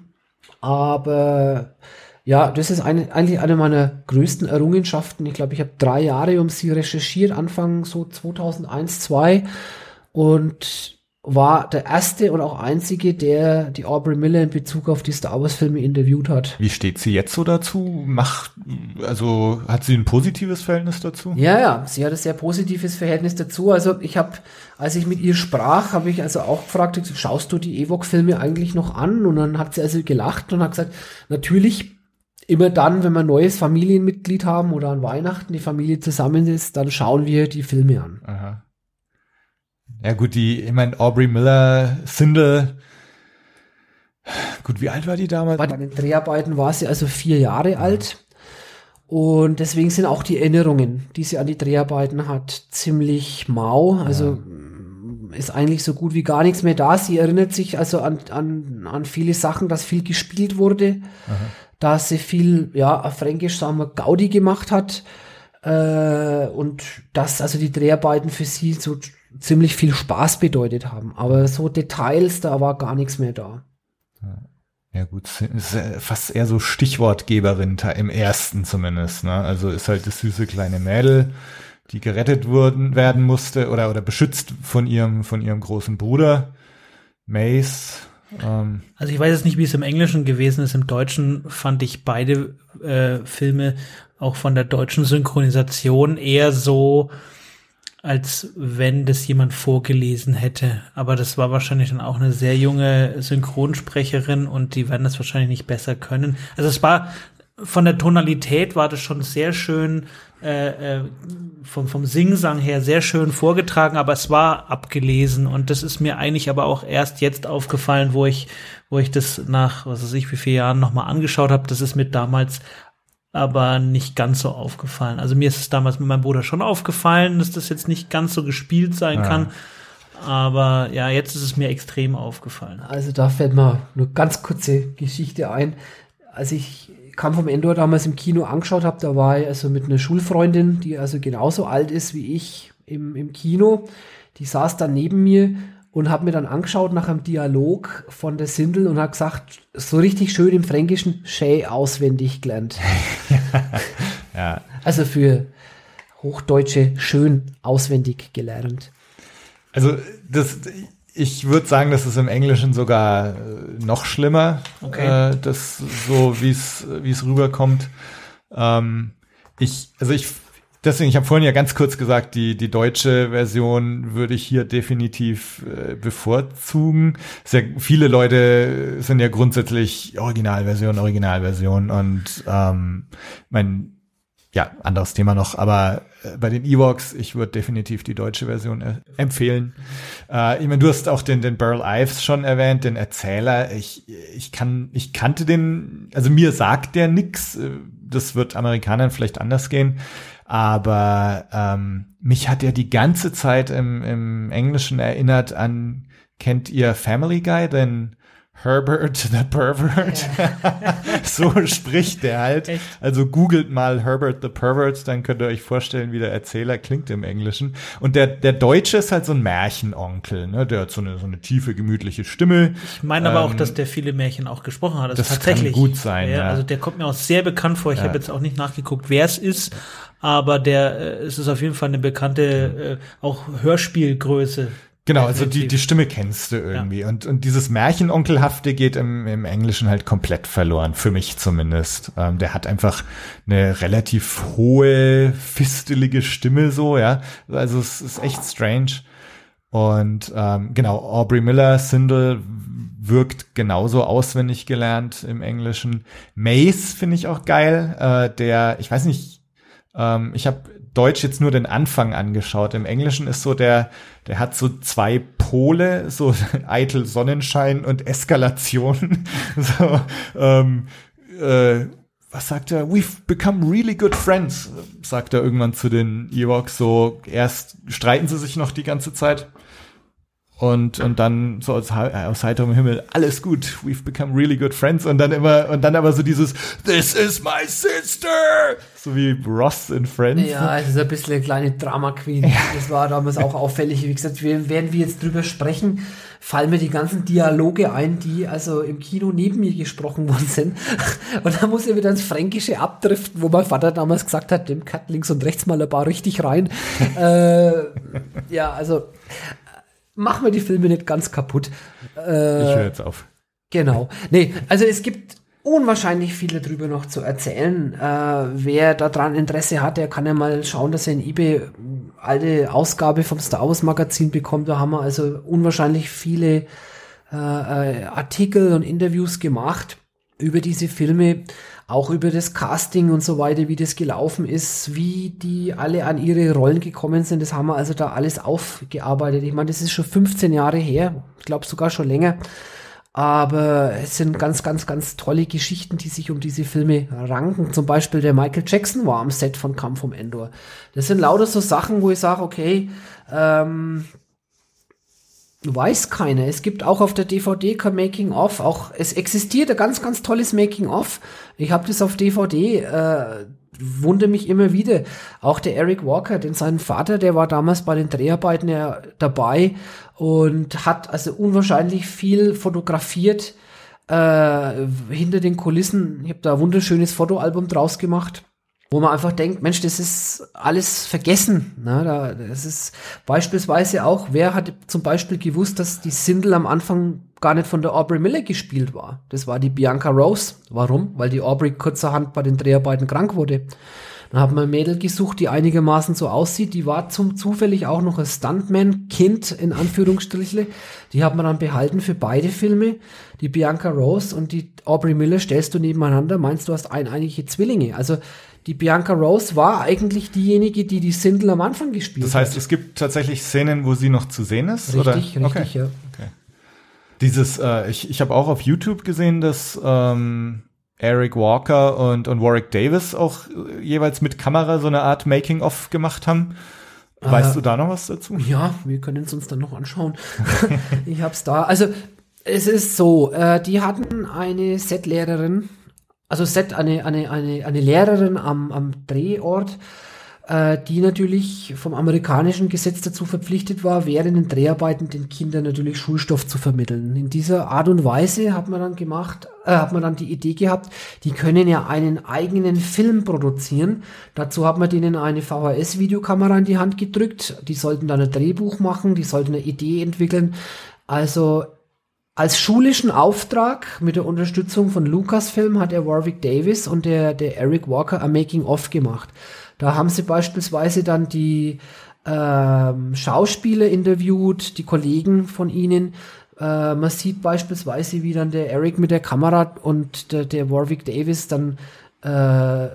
Aber ja, das ist eine, eigentlich eine meiner größten Errungenschaften. Ich glaube, ich habe drei Jahre um sie recherchiert, Anfang so 2001, 2002. Und war der erste und auch einzige, der die Aubrey Miller in Bezug auf die Star Wars Filme interviewt hat. Wie steht sie jetzt so dazu? Macht, also hat sie ein positives Verhältnis dazu? Ja, ja, sie hat ein sehr positives Verhältnis dazu. Also ich habe, als ich mit ihr sprach, habe ich also auch gefragt, schaust du die Ewok-Filme eigentlich noch an? Und dann hat sie also gelacht und hat gesagt, natürlich immer dann, wenn wir ein neues Familienmitglied haben oder an Weihnachten die Familie zusammen ist, dann schauen wir die Filme an. Aha. Ja gut, die, ich meine, Aubrey Miller, Sindel, gut, wie alt war die damals? Bei den Dreharbeiten war sie also vier Jahre ja. alt. Und deswegen sind auch die Erinnerungen, die sie an die Dreharbeiten hat, ziemlich mau. Also ja. ist eigentlich so gut wie gar nichts mehr da. Sie erinnert sich also an, an, an viele Sachen, dass viel gespielt wurde, Aha. dass sie viel, ja, fränkisch sagen wir, Gaudi gemacht hat. Äh, und dass also die Dreharbeiten für sie so ziemlich viel Spaß bedeutet haben. Aber so Details, da war gar nichts mehr da. Ja gut, ist fast eher so Stichwortgeberin im ersten zumindest. Ne? Also ist halt das süße kleine Mädel, die gerettet wurden, werden musste oder oder beschützt von ihrem von ihrem großen Bruder Mace. Ähm. Also ich weiß jetzt nicht, wie es im Englischen gewesen ist. Im Deutschen fand ich beide äh, Filme auch von der deutschen Synchronisation eher so als wenn das jemand vorgelesen hätte. Aber das war wahrscheinlich dann auch eine sehr junge Synchronsprecherin und die werden das wahrscheinlich nicht besser können. Also es war von der Tonalität war das schon sehr schön äh, äh, vom, vom Singsang her sehr schön vorgetragen, aber es war abgelesen und das ist mir eigentlich aber auch erst jetzt aufgefallen, wo ich, wo ich das nach, was weiß ich, wie viele Jahren nochmal angeschaut habe. Das ist mir damals aber nicht ganz so aufgefallen. Also mir ist es damals mit meinem Bruder schon aufgefallen, dass das jetzt nicht ganz so gespielt sein ja. kann. Aber ja, jetzt ist es mir extrem aufgefallen. Also da fällt mir nur ganz kurze Geschichte ein. Als ich kam vom Endor damals im Kino angeschaut habe, da war ich also mit einer Schulfreundin, die also genauso alt ist wie ich im, im Kino. Die saß dann neben mir und habe mir dann angeschaut nach einem Dialog von der Sindel und hat gesagt, so richtig schön im Fränkischen, Shay auswendig gelernt. ja. Also für Hochdeutsche schön auswendig gelernt. Also das, ich würde sagen, das ist im Englischen sogar äh, noch schlimmer, okay. äh, das so wie es wie es rüberkommt. Ähm, ich, also ich Deswegen, ich habe vorhin ja ganz kurz gesagt, die, die deutsche Version würde ich hier definitiv äh, bevorzugen. Sehr viele Leute sind ja grundsätzlich Originalversion, Originalversion und ähm, mein ja, anderes Thema noch, aber äh, bei den Ewoks, ich würde definitiv die deutsche Version äh, empfehlen. Äh, ich meine, du hast auch den, den Burl Ives schon erwähnt, den Erzähler. Ich, ich kann, ich kannte den, also mir sagt der nix. Äh, das wird Amerikanern vielleicht anders gehen. Aber ähm, mich hat er die ganze Zeit im, im Englischen erinnert an, kennt ihr Family Guy, den Herbert the Pervert. so spricht der halt. Echt? Also googelt mal Herbert the Pervert, dann könnt ihr euch vorstellen, wie der Erzähler klingt im Englischen. Und der, der Deutsche ist halt so ein Märchenonkel, ne? Der hat so eine, so eine tiefe, gemütliche Stimme. Ich meine aber auch, Ähm, dass der viele Märchen auch gesprochen hat. Also das kann tatsächlich. gut sein, ja. Also der kommt mir auch sehr bekannt vor. Ich Ja. habe jetzt auch nicht nachgeguckt, wer es ist, aber der äh, es ist auf jeden Fall eine bekannte äh, auch Hörspielgröße. Genau, also die, die Stimme kennst du irgendwie. Und, und dieses Märchenonkelhafte geht im, im Englischen halt komplett verloren, für mich zumindest. Ähm, der hat einfach eine relativ hohe, fistelige Stimme so, ja. Also es ist echt strange. Und ähm, genau, Aubrey Miller, Sindel, wirkt genauso auswendig gelernt im Englischen. Mace finde ich auch geil. Äh, der, ich weiß nicht, ähm, ich habe Deutsch jetzt nur den Anfang angeschaut. Im Englischen ist so der, der hat so zwei Pole, so eitel Sonnenschein und Eskalation. so, ähm, äh, was sagt er? We've become really good friends, sagt er irgendwann zu den Ewoks. So, erst streiten sie sich noch die ganze Zeit. Und, und dann so aus, hei- aus heiterem Himmel, alles gut, we've become really good friends. Und dann immer, und dann aber so dieses, this is my sister! So wie Ross in Friends. Ja, es ist ein bisschen eine kleine Drama Queen. Das war damals auch auffällig. Wie gesagt, wir, während wir jetzt drüber sprechen, fallen mir die ganzen Dialoge ein, die also im Kino neben mir gesprochen worden sind. Und da muss ich wieder ins Fränkische abdriften, wo mein Vater damals gesagt hat, dem Cut links und rechts mal ein paar richtig rein. äh, ja, also machen wir die Filme nicht ganz kaputt. Ich höre jetzt auf. Genau. Nee, also es gibt unwahrscheinlich viele drüber noch zu erzählen. Äh, wer daran Interesse hat, der kann ja mal schauen, dass er in eBay alte Ausgabe vom Star Wars Magazin bekommt. Da haben wir also unwahrscheinlich viele äh, äh, Artikel und Interviews gemacht über diese Filme, auch über das Casting und so weiter, wie das gelaufen ist, wie die alle an ihre Rollen gekommen sind. Das haben wir also da alles aufgearbeitet. Ich meine, das ist schon 15 Jahre her, ich glaube sogar schon länger. Aber es sind ganz, ganz, ganz tolle Geschichten, die sich um diese Filme ranken. Zum Beispiel der Michael Jackson war am Set von Kampf um Endor. Das sind lauter so Sachen, wo ich sage, okay, ähm, weiß keiner. Es gibt auch auf der DVD kein Making of. Auch es existiert ein ganz, ganz tolles Making of. Ich habe das auf DVD. Äh, wundere mich immer wieder. Auch der Eric Walker, denn sein Vater, der war damals bei den Dreharbeiten ja dabei und hat also unwahrscheinlich viel fotografiert äh, hinter den Kulissen. Ich habe da ein wunderschönes Fotoalbum draus gemacht wo man einfach denkt, Mensch, das ist alles vergessen. Ne? Da, das ist beispielsweise auch, wer hat zum Beispiel gewusst, dass die Sindel am Anfang gar nicht von der Aubrey Miller gespielt war. Das war die Bianca Rose. Warum? Weil die Aubrey kurzerhand bei den Dreharbeiten krank wurde. Dann hat man ein Mädel gesucht, die einigermaßen so aussieht. Die war zum zufällig auch noch ein Stuntman-Kind, in Anführungsstrichle. Die hat man dann behalten für beide Filme. Die Bianca Rose und die Aubrey Miller stellst du nebeneinander, meinst du hast eineinige Zwillinge. Also die Bianca Rose war eigentlich diejenige, die die Sindel am Anfang gespielt Das heißt, hat. es gibt tatsächlich Szenen, wo sie noch zu sehen ist? Richtig, oder? richtig, okay. ja. Dieses, äh, ich, ich habe auch auf YouTube gesehen, dass ähm, Eric Walker und, und Warwick Davis auch äh, jeweils mit Kamera so eine Art Making-of gemacht haben. Weißt Äh, du da noch was dazu? Ja, wir können es uns dann noch anschauen. ich hab's da. Also, es ist so, äh, die hatten eine Setlehrerin, also Set, eine, eine, eine, eine Lehrerin am, am Drehort, äh, die natürlich vom amerikanischen Gesetz dazu verpflichtet war, während den Dreharbeiten den Kindern natürlich Schulstoff zu vermitteln. In dieser Art und Weise hat man dann gemacht, äh, hat man dann die Idee gehabt, die können ja einen eigenen Film produzieren. Dazu hat man denen eine VHS-Videokamera in die Hand gedrückt. Die sollten dann ein Drehbuch machen, die sollten eine Idee entwickeln. Also als schulischen Auftrag mit der Unterstützung von Lucasfilm hat der Warwick Davis und der, der Eric Walker ein Making-of gemacht. Da haben sie beispielsweise dann die ähm, Schauspieler interviewt, die Kollegen von ihnen. Äh, man sieht beispielsweise, wie dann der Eric mit der Kamera und der, der Warwick Davis dann äh,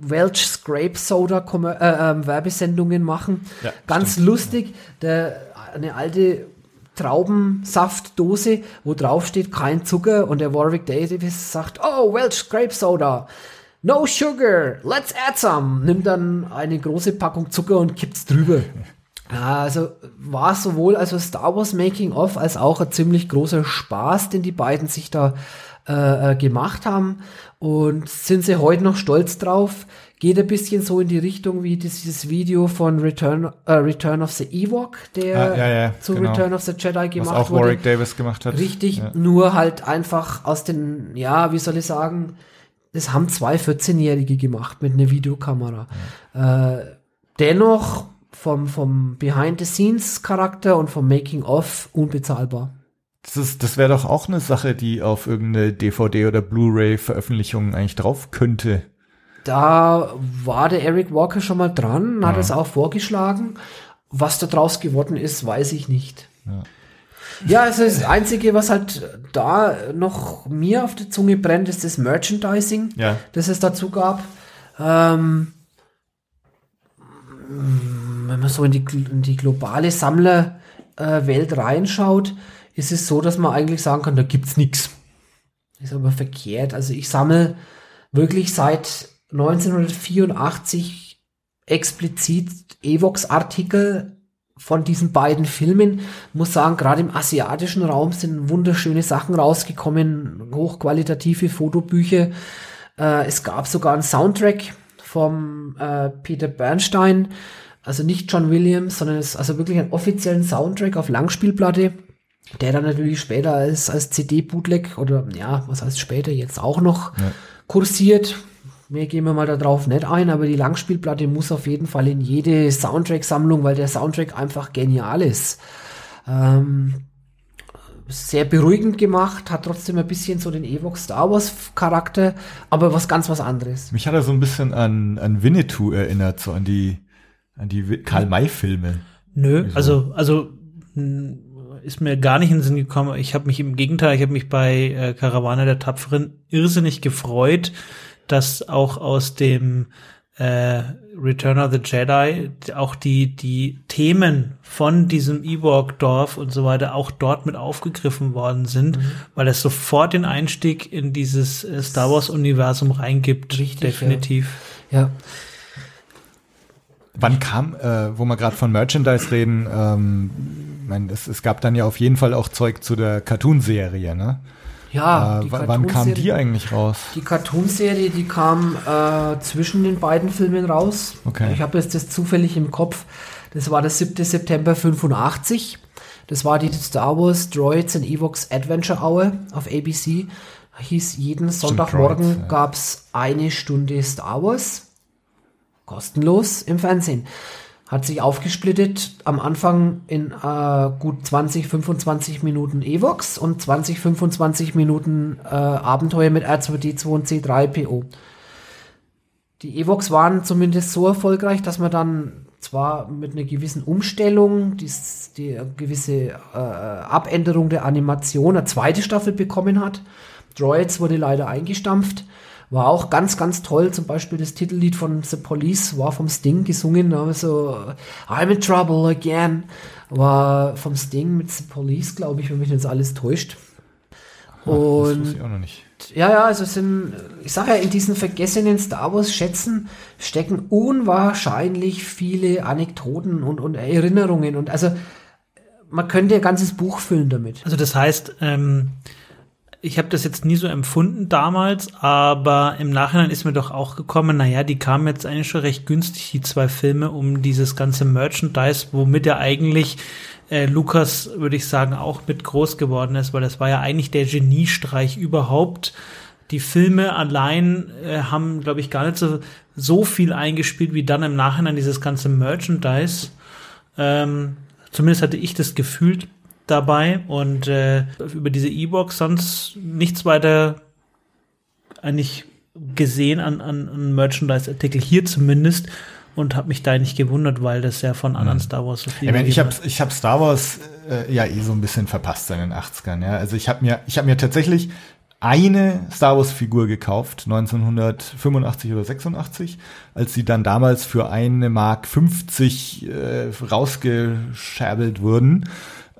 Welch Scrape Soda äh, ähm, Werbesendungen machen. Ja, Ganz lustig. Der, eine alte Traubensaftdose, wo drauf steht kein Zucker und der Warwick Davis sagt, oh, Welch Grape Soda. No sugar, let's add some. Nimmt dann eine große Packung Zucker und kippt's drüber. Also war sowohl also Star Wars Making of als auch ein ziemlich großer Spaß, den die beiden sich da äh, äh, gemacht haben und sind sie heute noch stolz drauf. Geht ein bisschen so in die Richtung wie dieses Video von Return, äh, Return of the Ewok, der Ah, ja, ja, zu genau. Return of the Jedi Was gemacht auch wurde. Warwick Davis gemacht hat. Richtig, Ja. nur halt einfach aus den, ja, wie soll ich sagen, das haben zwei 14-Jährige gemacht mit einer Videokamera. Äh, dennoch vom, vom Behind-the-Scenes-Charakter und vom Making-of unbezahlbar. Das, ist- das wäre doch auch eine Sache, die auf irgendeine DVD oder Blu-ray-Veröffentlichung eigentlich drauf könnte. Da war der Eric Walker schon mal dran, hat Ja. es auch vorgeschlagen. Was da draus geworden ist, weiß ich nicht. Ja, also das Einzige, was halt da noch mir auf der Zunge brennt, ist das Merchandising. Ja. das es dazu gab. Ähm, wenn man so in die, in die globale Sammlerwelt Welt reinschaut, ist es so, dass man eigentlich sagen kann, da gibt's nix. Ist aber verkehrt. Also ich sammle wirklich seit 1984 explizit Evox-Artikel von diesen beiden Filmen. Muss sagen, gerade im asiatischen Raum sind wunderschöne Sachen rausgekommen, hochqualitative Fotobücher. Äh, es gab sogar einen Soundtrack vom äh, Peter Bernstein, also nicht John Williams, sondern es ist also wirklich einen offiziellen Soundtrack auf Langspielplatte, der dann natürlich später als, als CD-Bootleg oder ja, was heißt später jetzt auch noch kursiert. Mehr gehen wir mal darauf nicht ein, aber die Langspielplatte muss auf jeden Fall in jede Soundtrack-Sammlung, weil der Soundtrack einfach genial ist. Ähm, sehr beruhigend gemacht, hat trotzdem ein bisschen so den Evox Star Wars Charakter, aber was ganz was anderes. Mich hat er so ein bisschen an, an Winnetou erinnert, so an die, an die Karl-May-Filme. Nö, Wieso? also, also ist mir gar nicht in den Sinn gekommen. Ich habe mich im Gegenteil, ich habe mich bei äh, Karawane der Tapferen irrsinnig gefreut, dass auch aus dem äh, Return of the Jedi auch die, die Themen von diesem Ewok-Dorf und so weiter auch dort mit aufgegriffen worden sind, weil es sofort den Einstieg in dieses äh, Star Wars-Universum reingibt. Richtig, ja. definitiv. Ja, Wann kam, äh, wo wir gerade von Merchandise reden, ähm, ich mein, es, es gab dann ja auf jeden Fall auch Zeug zu der Cartoon-Serie, ne? Ja. äh, wann kam die eigentlich raus? Die Cartoonserie, die kam äh, zwischen den beiden Filmen raus. Okay. Ich habe jetzt das zufällig im Kopf. Das war der 7. September 85. Das war die Star Wars Droids and Evox Adventure Hour auf ABC. Hieß jeden Sonntagmorgen Droids, ja. gab's eine Stunde Star Wars. Kostenlos im Fernsehen. Hat sich aufgesplittet am Anfang in äh, gut 20, 25 Minuten Evox und 20, 25 Minuten äh, Abenteuer mit R2D2 und C3PO. Die Evox waren zumindest so erfolgreich, dass man dann zwar mit einer gewissen Umstellung, die, die gewisse äh, Abänderung der Animation, eine zweite Staffel bekommen hat. Droids wurde leider eingestampft. War auch ganz, ganz toll. Zum Beispiel das Titellied von The Police war vom Sting gesungen. Also I'm in trouble again. War vom Sting mit The Police, glaube ich, wenn mich jetzt alles täuscht. das Und wusste ich auch noch nicht. ja, ja, also es sind, ich sage ja, in diesen vergessenen Star Wars Schätzen stecken unwahrscheinlich viele Anekdoten und, und Erinnerungen und also man könnte ein ganzes Buch füllen damit. Also das heißt, ähm, ich habe das jetzt nie so empfunden damals, aber im Nachhinein ist mir doch auch gekommen, naja, die kamen jetzt eigentlich schon recht günstig, die zwei Filme, um dieses ganze Merchandise, womit ja eigentlich äh, Lukas, würde ich sagen, auch mit groß geworden ist, weil das war ja eigentlich der Geniestreich überhaupt. Die Filme allein äh, haben, glaube ich, gar nicht so, so viel eingespielt, wie dann im Nachhinein dieses ganze Merchandise. Ähm, zumindest hatte ich das gefühlt dabei und äh, über diese E-Box sonst nichts weiter eigentlich gesehen an, an, an Merchandise-Artikel hier zumindest und habe mich da nicht gewundert, weil das ja von anderen Star Wars so viel Ich, meine, ich habe ich hab Star Wars äh, ja eh so ein bisschen verpasst in den 80ern. Ja? Also ich habe mir, ich hab mir tatsächlich eine Star Wars Figur gekauft, 1985 oder 86, als sie dann damals für eine Mark 50 äh, rausgescherbelt wurden.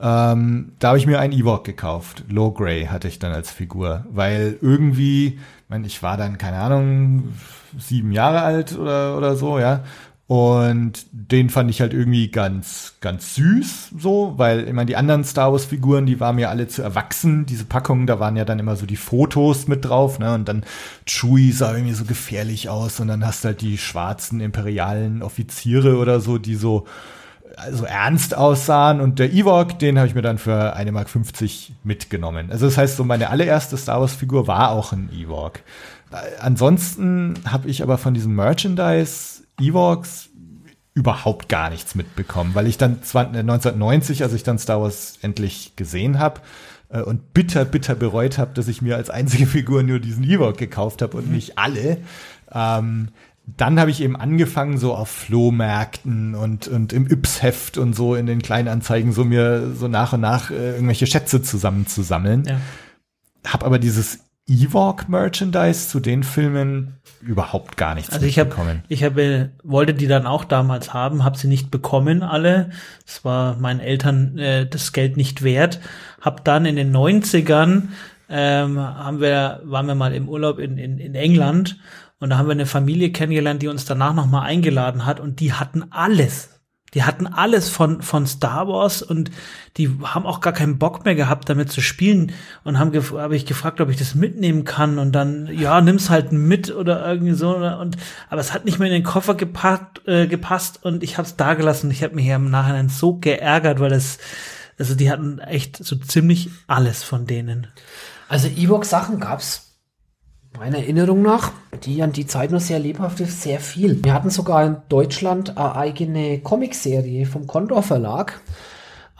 Ähm, da habe ich mir einen Ewok gekauft. Low Grey hatte ich dann als Figur, weil irgendwie, ich, meine, ich war dann, keine Ahnung, sieben Jahre alt oder, oder so, ja. Und den fand ich halt irgendwie ganz, ganz süß, so, weil meine, die anderen Star Wars Figuren, die waren mir alle zu erwachsen. Diese Packungen, da waren ja dann immer so die Fotos mit drauf, ne, und dann Chewie sah irgendwie so gefährlich aus und dann hast du halt die schwarzen imperialen Offiziere oder so, die so, also ernst aussahen und der Ewok, den habe ich mir dann für eine Mark 50 mitgenommen. Also das heißt, so meine allererste Star Wars Figur war auch ein Ewok. Äh, ansonsten habe ich aber von diesem Merchandise Ewoks überhaupt gar nichts mitbekommen, weil ich dann 1990, als ich dann Star Wars endlich gesehen habe, äh, und bitter, bitter bereut habe, dass ich mir als einzige Figur nur diesen Ewok gekauft habe und nicht alle. Ähm, dann habe ich eben angefangen, so auf Flohmärkten und, und im Yps-Heft und so in den Kleinanzeigen so mir so nach und nach äh, irgendwelche Schätze zusammenzusammeln. Ja. Hab aber dieses Ewok-Merchandise zu den Filmen überhaupt gar nichts also ich hab, bekommen. Ich habe wollte die dann auch damals haben, habe sie nicht bekommen alle. Es war meinen Eltern äh, das Geld nicht wert. Hab dann in den 90ern ähm, haben wir waren wir mal im Urlaub in, in, in England und da haben wir eine Familie kennengelernt, die uns danach noch mal eingeladen hat. Und die hatten alles. Die hatten alles von, von Star Wars. Und die haben auch gar keinen Bock mehr gehabt, damit zu spielen. Und haben habe ich gefragt, ob ich das mitnehmen kann. Und dann, ja, nimm's halt mit oder irgendwie so. Und aber es hat nicht mehr in den Koffer gepackt, äh, gepasst. Und ich habe es da gelassen. Ich habe mich hier im Nachhinein so geärgert, weil es, also die hatten echt so ziemlich alles von denen. Also Evox-Sachen gab's Meiner Erinnerung nach, die an die Zeit noch sehr lebhaft ist, sehr viel. Wir hatten sogar in Deutschland eine eigene Comicserie vom Condor Verlag.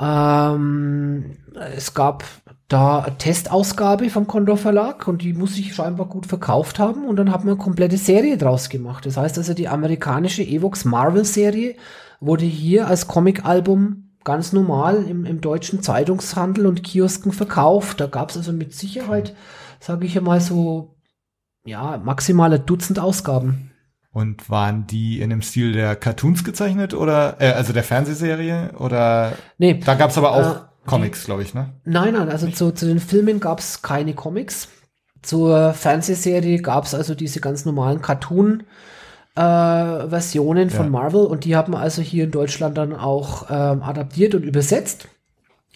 Ähm, es gab da eine Testausgabe vom Condor Verlag und die muss sich scheinbar gut verkauft haben und dann hat man eine komplette Serie draus gemacht. Das heißt also, die amerikanische Evox Marvel Serie wurde hier als Comic-Album ganz normal im, im deutschen Zeitungshandel und Kiosken verkauft. Da gab es also mit Sicherheit, sage ich einmal so ja, maximale Dutzend Ausgaben. Und waren die in dem Stil der Cartoons gezeichnet oder äh, also der Fernsehserie oder Nee. Da gab's aber auch äh, Comics, glaube ich, ne? Nein, nein, also zu, zu den Filmen gab's keine Comics. Zur Fernsehserie gab's also diese ganz normalen Cartoon äh, Versionen von ja. Marvel und die haben also hier in Deutschland dann auch ähm, adaptiert und übersetzt.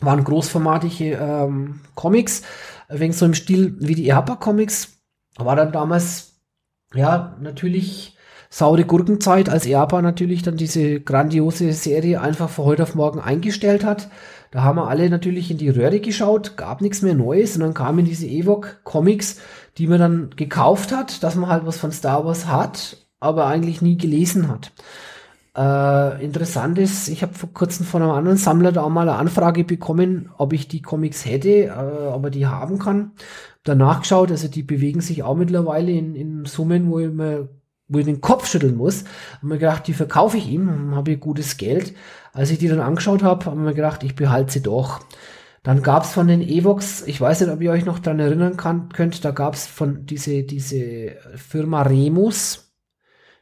Waren großformatige ähm, Comics, wegen so im Stil wie die Erpa Comics war dann damals, ja, natürlich saure Gurkenzeit, als Japan natürlich dann diese grandiose Serie einfach von heute auf morgen eingestellt hat. Da haben wir alle natürlich in die Röhre geschaut, gab nichts mehr Neues und dann kamen diese Ewok-Comics, die man dann gekauft hat, dass man halt was von Star Wars hat, aber eigentlich nie gelesen hat. Äh, interessant ist, ich habe vor kurzem von einem anderen Sammler da auch mal eine Anfrage bekommen, ob ich die Comics hätte, äh, ob er die haben kann danach geschaut, also die bewegen sich auch mittlerweile in, in Summen, wo ich mir wo ich den Kopf schütteln muss. Und mir gedacht, die verkaufe ich ihm, habe ich gutes Geld. Als ich die dann angeschaut habe, habe ich mir gedacht, ich behalte sie doch. Dann gab es von den Evox, ich weiß nicht, ob ihr euch noch daran erinnern kann, könnt, da gab es von diese, diese Firma Remus,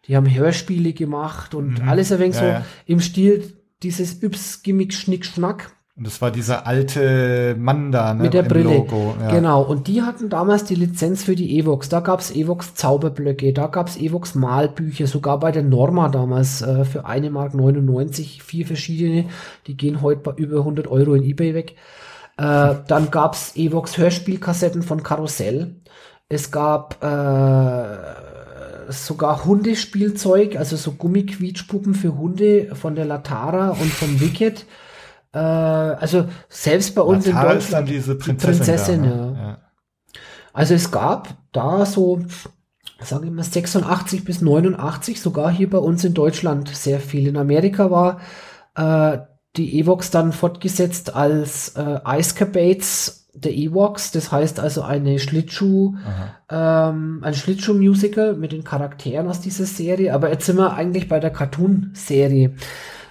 die haben Hörspiele gemacht und mhm. alles ein wenig ja, so ja. im Stil dieses Yps Gimmick Schnick Schnack. Und das war dieser alte Mann da, ne? Mit der Brille. Logo, ja. Genau. Und die hatten damals die Lizenz für die Evox. Da gab's Evox Zauberblöcke, da gab's Evox Malbücher, sogar bei der Norma damals äh, für eine Mark 99, vier verschiedene. Die gehen heute bei über 100 Euro in Ebay weg. Äh, dann gab's Evox Hörspielkassetten von Karussell. Es gab äh, sogar Hundespielzeug, also so Gummiquietschpuppen für Hunde von der Latara und vom Wicked. Äh, also selbst bei uns Natal in Deutschland. Ist dann diese Prinzessin, die Prinzessin da, ne? ja. ja. Also es gab da so, sagen wir mal 86 bis 89, sogar hier bei uns in Deutschland sehr viel. In Amerika war äh, die Evox dann fortgesetzt als äh, Ice Cabates der Evox, das heißt also eine Schlittschuh, ähm, ein Schlittschuh-Musical mit den Charakteren aus dieser Serie, aber jetzt sind wir eigentlich bei der Cartoon-Serie.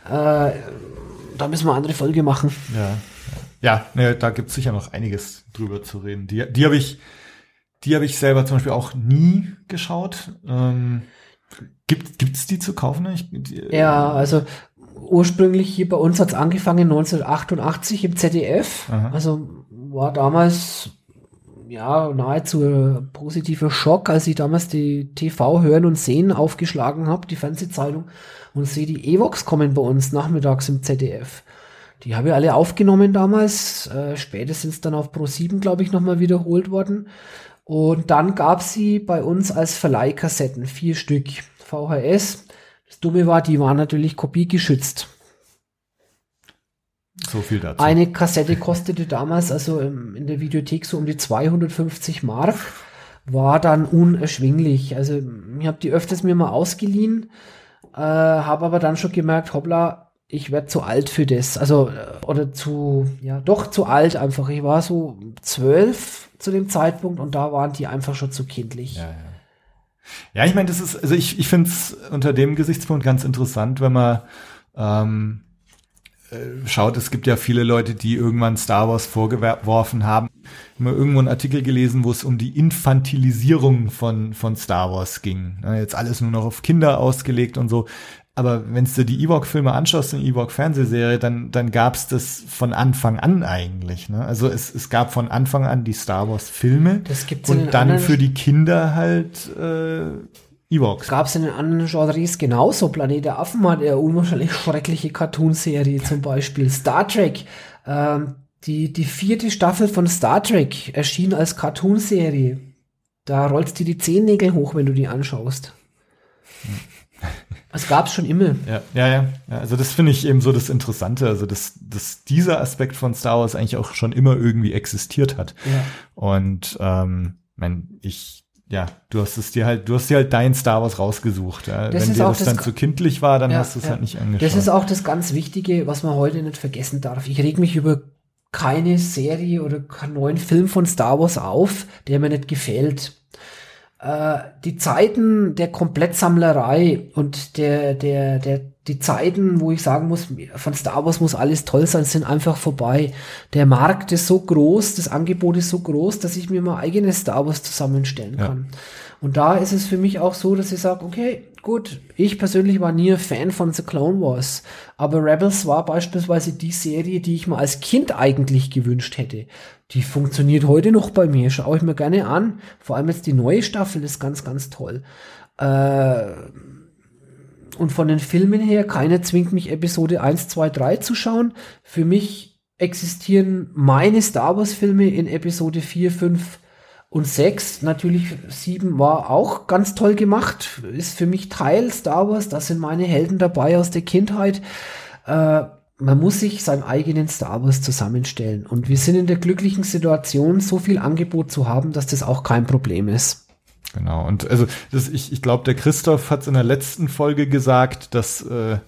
Äh, da müssen wir eine andere Folge machen. Ja, ja ne, da gibt es sicher noch einiges drüber zu reden. Die, die habe ich, die habe ich selber zum Beispiel auch nie geschaut. Ähm, gibt es die zu kaufen? Ich, die, ja, also ursprünglich hier bei uns hat es angefangen 1988 im ZDF. Aha. Also war damals ja, nahezu positiver Schock, als ich damals die TV Hören und Sehen aufgeschlagen habe, die Fernsehzeitung, und sehe die Evox kommen bei uns nachmittags im ZDF. Die habe ich alle aufgenommen damals, äh, spätestens dann auf Pro 7, glaube ich, nochmal wiederholt worden. Und dann gab sie bei uns als Verleihkassetten, vier Stück VHS. Das Dumme war, die waren natürlich kopiegeschützt. So viel dazu. Eine Kassette kostete damals, also in der Videothek, so um die 250 Mark. War dann unerschwinglich. Also ich habe die öfters mir mal ausgeliehen, äh, habe aber dann schon gemerkt, hoppla, ich werde zu alt für das. Also, äh, oder zu, ja, doch zu alt einfach. Ich war so zwölf zu dem Zeitpunkt und da waren die einfach schon zu kindlich. Ja, ja. ja ich meine, das ist, also ich, ich finde es unter dem Gesichtspunkt ganz interessant, wenn man ähm, äh, schaut, es gibt ja viele Leute, die irgendwann Star Wars vorgeworfen haben. Immer irgendwo einen Artikel gelesen, wo es um die Infantilisierung von, von Star Wars ging. Jetzt alles nur noch auf Kinder ausgelegt und so. Aber wenn du die Ewok-Filme anschaust, in Ewok-Fernsehserie, dann, dann gab es das von Anfang an eigentlich. Ne? Also es, es gab von Anfang an die Star Wars-Filme Das gibt's und dann für die Kinder halt äh, Ewoks. Gab es in den anderen Genres genauso. Planet der Affen hat eine unwahrscheinlich schreckliche Cartoonserie zum Beispiel. Star Trek, ähm, die, die vierte Staffel von Star Trek erschien als Cartoonserie. Da rollst dir die Zehennägel hoch, wenn du die anschaust. Es gab's schon immer. Ja, ja, ja. ja also das finde ich eben so das Interessante, also dass, dass dieser Aspekt von Star Wars eigentlich auch schon immer irgendwie existiert hat. Ja. Und ähm, mein, ich, ja, du hast es dir halt, du hast dir halt dein Star Wars rausgesucht. Ja. Wenn dir das das dann zu kindlich war, dann Ja, hast du es ja. halt nicht angeschaut. Das ist auch das ganz Wichtige, was man heute nicht vergessen darf. Ich reg mich über keine Serie oder keinen neuen Film von Star Wars auf, der mir nicht gefällt. Äh, die Zeiten der Komplettsammlerei und der, der, der, die Zeiten, wo ich sagen muss, von Star Wars muss alles toll sein, sind einfach vorbei. Der Markt ist so groß, das Angebot ist so groß, dass ich mir mal eigenes Star Wars zusammenstellen Ja. kann. Und da ist es für mich auch so, dass ich sage, okay, gut, ich persönlich war nie ein Fan von The Clone Wars, aber Rebels war beispielsweise die Serie, die ich mir als Kind eigentlich gewünscht hätte. Die funktioniert heute noch bei mir, schaue ich mir gerne an. Vor allem jetzt die neue Staffel ist ganz, ganz toll. Äh, und von den Filmen her, keiner zwingt mich Episode 1, 2, 3 zu schauen. Für mich existieren meine Star Wars Filme in Episode 4, 5 und 6. Natürlich 7 war auch ganz toll gemacht. Ist für mich Teil Star Wars. Da sind meine Helden dabei aus der Kindheit. Äh, man muss sich seinen eigenen Star Wars zusammenstellen. Und wir sind in der glücklichen Situation, so viel Angebot zu haben, dass das auch kein Problem ist. Genau. Und also das, ich, ich glaube, der Christoph hat es in der letzten Folge gesagt, dass äh,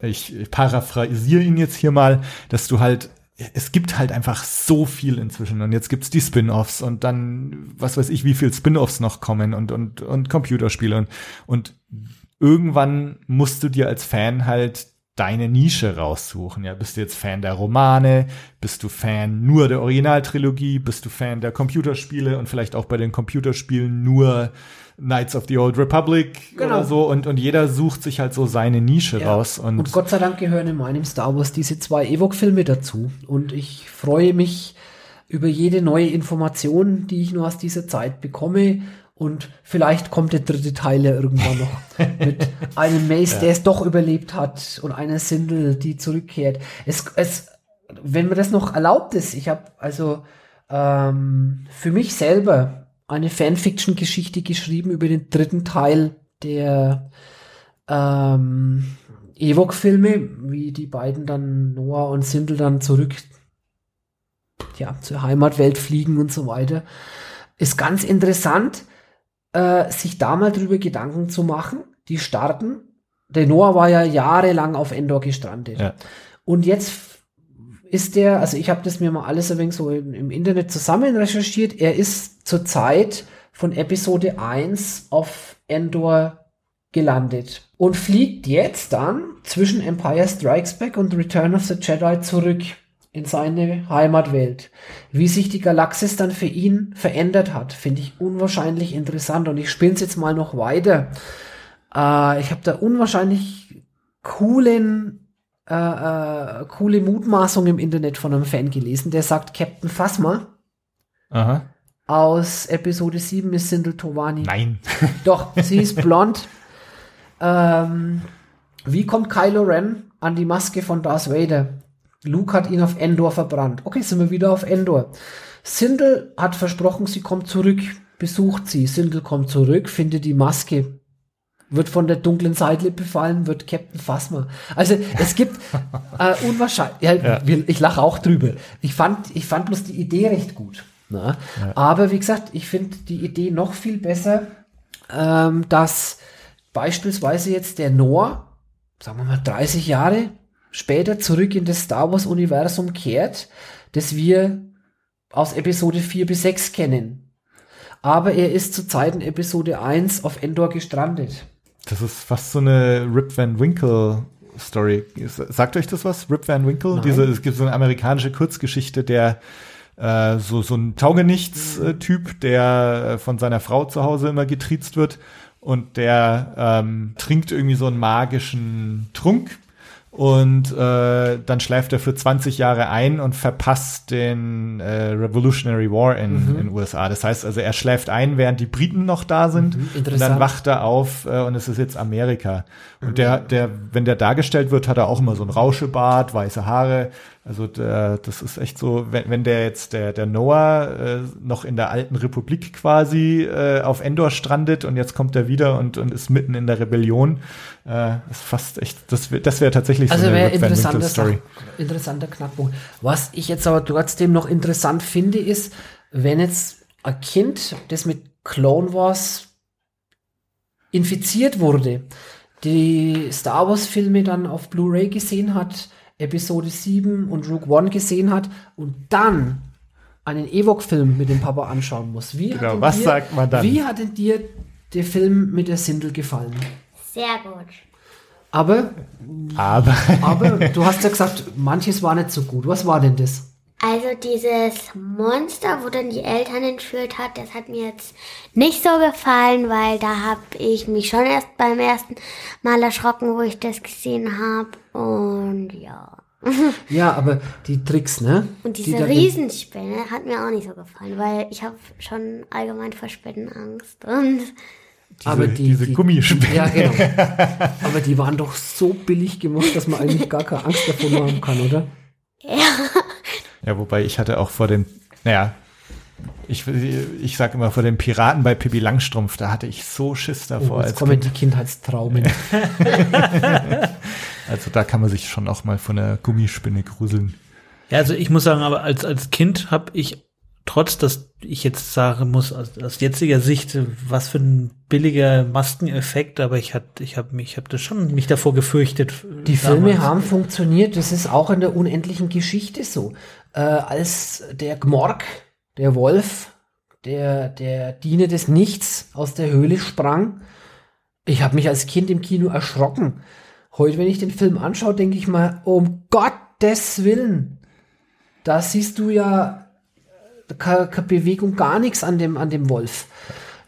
ich, ich paraphrasiere ihn jetzt hier mal, dass du halt es gibt halt einfach so viel inzwischen und jetzt gibt's die Spin-offs und dann was weiß ich, wie viel Spin-offs noch kommen und und und Computerspiele und und irgendwann musst du dir als Fan halt deine Nische raussuchen. Ja, bist du jetzt Fan der Romane? Bist du Fan nur der Originaltrilogie? Bist du Fan der Computerspiele und vielleicht auch bei den Computerspielen nur Knights of the Old Republic Genau. oder so? Und, und jeder sucht sich halt so seine Nische Ja. raus. Und, Und Gott sei Dank gehören in meinem Star Wars diese zwei Ewok-Filme dazu. Und ich freue mich über jede neue Information, die ich nur aus dieser Zeit bekomme. Und vielleicht kommt der dritte Teil ja irgendwann noch mit einem Mace, der es doch überlebt hat und einer Sindel, die zurückkehrt. Es, es, wenn mir das noch erlaubt ist, ich habe also ähm, für mich selber eine Fanfiction-Geschichte geschrieben über den dritten Teil der ähm, Ewok-Filme, wie die beiden dann, Noah und Sindel, dann zurück ja, zur Heimatwelt fliegen und so weiter. Ist ganz interessant, äh, sich da mal drüber Gedanken zu machen. Die starten. Der Noah war ja jahrelang auf Endor gestrandet. Ja. Und jetzt ist der, also ich habe das mir mal alles ein wenig so im, im Internet zusammen recherchiert. Er ist zurzeit von Episode 1 auf Endor gelandet und fliegt jetzt dann zwischen Empire Strikes Back und Return of the Jedi zurück in seine Heimatwelt. Wie sich die Galaxis dann für ihn verändert hat, finde ich unwahrscheinlich interessant und ich spinne jetzt mal noch weiter. Äh, ich habe da unwahrscheinlich coolen äh, äh, coole Mutmaßung im Internet von einem Fan gelesen, der sagt, Captain Phasma aha. aus Episode 7 ist Sindel Tovani. Nein. Doch, sie ist blond. Ähm, wie kommt Kylo Ren an die Maske von Darth Vader? Luke hat ihn auf Endor verbrannt. Okay, sind wir wieder auf Endor. Sindel hat versprochen, sie kommt zurück, besucht sie. Sindel kommt zurück, findet die Maske, wird von der dunklen Seite befallen, wird Captain Phasma. Also es gibt äh, unwahrscheinlich. Ja, Ja. Ich lache auch drüber. Ich fand, ich fand bloß die Idee recht gut. Na? Aber wie gesagt, ich finde die Idee noch viel besser, ähm, dass beispielsweise jetzt der Noah, sagen wir mal 30 Jahre später zurück in das Star Wars Universum kehrt, das wir aus Episode 4 bis 6 kennen. Aber er ist zu Zeiten Episode 1 auf Endor gestrandet. Das ist fast so eine Rip Van Winkle Story. Sagt euch das was? Rip Van Winkle? Nein. Diese, es gibt so eine amerikanische Kurzgeschichte, der äh, so, so ein Taugenichts-Typ, der äh, von seiner Frau zu Hause immer getriezt wird und der ähm, trinkt irgendwie so einen magischen Trunk und äh, dann schleift er für 20 Jahre ein und verpasst den äh, Revolutionary War in Mhm. in USA. Das heißt also, er schläft ein, während die Briten noch da sind und dann wacht er auf äh, und es ist jetzt Amerika. Und der, der, wenn der dargestellt wird, hat er auch immer so ein Rauschebart, weiße Haare. Also der, das ist echt so, wenn, wenn der jetzt der der Noah äh, noch in der alten Republik quasi äh, auf Endor strandet und jetzt kommt er wieder und und ist mitten in der Rebellion, äh, ist fast echt, das wäre das wäre tatsächlich Also so eine interessanter, Story. Interessanter Knackpunkt. Was ich jetzt aber trotzdem noch interessant finde, ist, wenn jetzt ein Kind, das mit Clone Wars infiziert wurde, die Star Wars Filme dann auf Blu-ray gesehen hat, Episode 7 und Rogue One gesehen hat und dann einen Ewok-Film mit dem Papa anschauen muss. Wie hat Genau, denn was dir, sagt man dann? Wie hat denn dir der Film mit der Sindel gefallen? Sehr gut. Aber Aber aber du hast ja gesagt, manches war nicht so gut. Was war denn das? Also dieses Monster, wo dann die Eltern entführt hat, das hat mir jetzt nicht so gefallen, weil da habe ich mich schon erst beim ersten Mal erschrocken, wo ich das gesehen habe. Und ja. Ja, aber die Tricks, ne? Und die diese da- Riesenspinne hat mir auch nicht so gefallen, weil ich habe schon allgemein vor Spinnen Angst. Und aber die, diese die, Gummispinnen. Ja, genau. aber die waren doch so billig gemacht, dass man eigentlich gar keine Angst davon haben kann, oder? Ja, wobei ich hatte auch vor den, naja, ich, ich sag immer vor den Piraten bei Pippi Langstrumpf, da hatte ich so Schiss davor Oh, jetzt als kommen Kind. die Kindheitstraumen. Also da kann man sich schon auch mal von einer Gummispinne gruseln. Ja, also ich muss sagen, aber als, als Kind habe ich, trotz dass ich jetzt sagen muss, aus, aus jetziger Sicht, was für ein billiger Maskeneffekt, aber ich hat, ich habe mich, ich habe das schon mich davor gefürchtet. Die Filme damals. haben funktioniert, das ist auch in der unendlichen Geschichte so. Äh, als der Gmorg, der Wolf, der, der Diener des Nichts aus der Höhle sprang, ich habe mich als Kind im Kino erschrocken. Heute, wenn ich den Film anschaue, denke ich mal, um Gottes Willen, da siehst du ja keine, keine Bewegung, gar nichts an dem, an dem Wolf.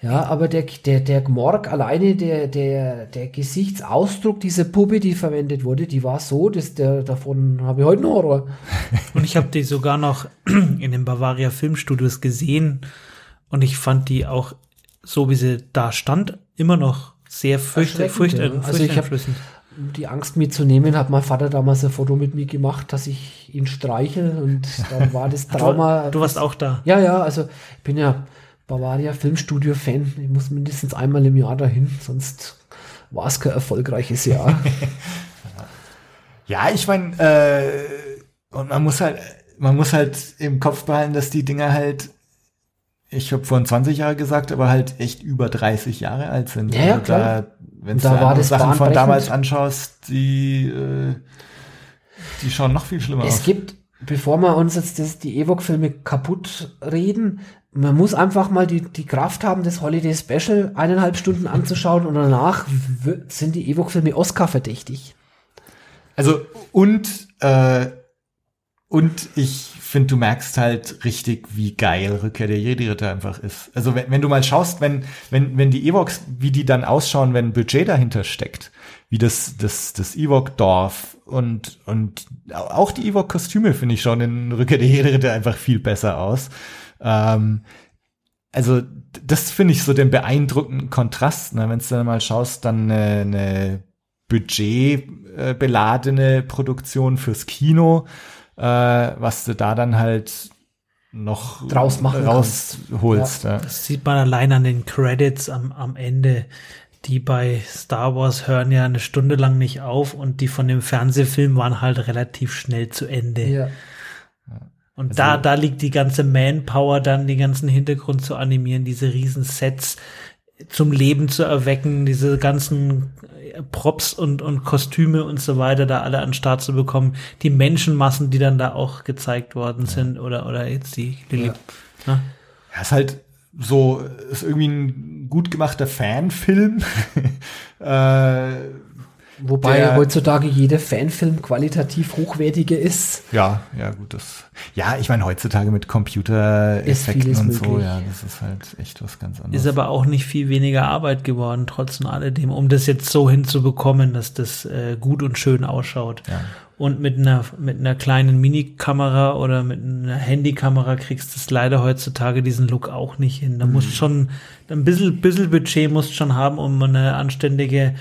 Ja, aber der, der, der Gmorg alleine, der, der, der Gesichtsausdruck dieser Puppe, die verwendet wurde, die war so, dass der, davon habe ich heute noch Horror. Und ich habe die sogar noch in den Bavaria Filmstudios gesehen und ich fand die auch, so wie sie da stand, immer noch sehr fürcht, fürcht, ja. Also ich hab- furchteinflößend. Die Angst mitzunehmen, hat mein Vater damals ein Foto mit mir gemacht, dass ich ihn streichel und dann war das Trauma. du, du warst auch da. Ja, ja, also ich bin ja Bavaria Filmstudio-Fan. Ich muss mindestens einmal im Jahr dahin, sonst war es kein erfolgreiches Jahr. Ja, ich meine, äh, und man muss halt, man muss halt im Kopf behalten, dass die Dinger halt, ich habe vorhin 20 Jahre gesagt, aber halt echt über 30 Jahre alt sind. Ja, Also klar. Da, wenn du Da war das Sachen von damals anschaust, die, äh, die schauen noch viel schlimmer Es aus. gibt, bevor wir uns jetzt das, die Ewok-Filme kaputt reden, man muss einfach mal die, die Kraft haben, das Holiday Special eineinhalb Stunden anzuschauen und danach sind die Ewok-Filme Oscar-verdächtig. Also und äh, und ich finde, du merkst halt richtig, wie geil Rückkehr der Jedi-Ritter einfach ist. Also wenn, wenn du mal schaust, wenn wenn wenn die Ewoks, wie die dann ausschauen, wenn Budget dahinter steckt, wie das das das Ewok-Dorf und und auch die Ewok-Kostüme finde ich schon in Rückkehr der Jedi-Ritter einfach viel besser aus. Ähm, also das finde ich so den beeindruckenden Kontrast, ne? wenn du dann mal schaust, dann eine, eine budgetbeladene Produktion fürs Kino, äh, was du da dann halt noch Draus machen rausholst. Ja. Das sieht man allein an den Credits am, am Ende. Die bei Star Wars hören ja eine Stunde lang nicht auf und die von dem Fernsehfilm waren halt relativ schnell zu Ende. Ja. Und Also- da, da liegt die ganze Manpower dann, den ganzen Hintergrund zu animieren, diese riesen Sets zum Leben zu erwecken, diese ganzen Props und, und Kostüme und so weiter da alle an den Start zu bekommen, die Menschenmassen, die dann da auch gezeigt worden sind oder, oder jetzt die Lilly. Ne? Ja, ist halt so, ist irgendwie ein gut gemachter Fanfilm. äh, Wobei Der- heutzutage jeder Fanfilm qualitativ hochwertiger ist. ja, ja, gut, das. Ja, ich meine, heutzutage mit Computereffekten und so, möglich. ja, das ist halt echt was ganz anderes. Ist aber auch nicht viel weniger Arbeit geworden, trotz alledem, um das jetzt so hinzubekommen, dass das äh, gut und schön ausschaut. Ja. Und mit einer, mit einer kleinen Minikamera oder mit einer Handykamera kriegst du es leider heutzutage diesen Look auch nicht hin. Da musst schon, ein bisschen, bisschen Budget musst schon haben, um eine anständige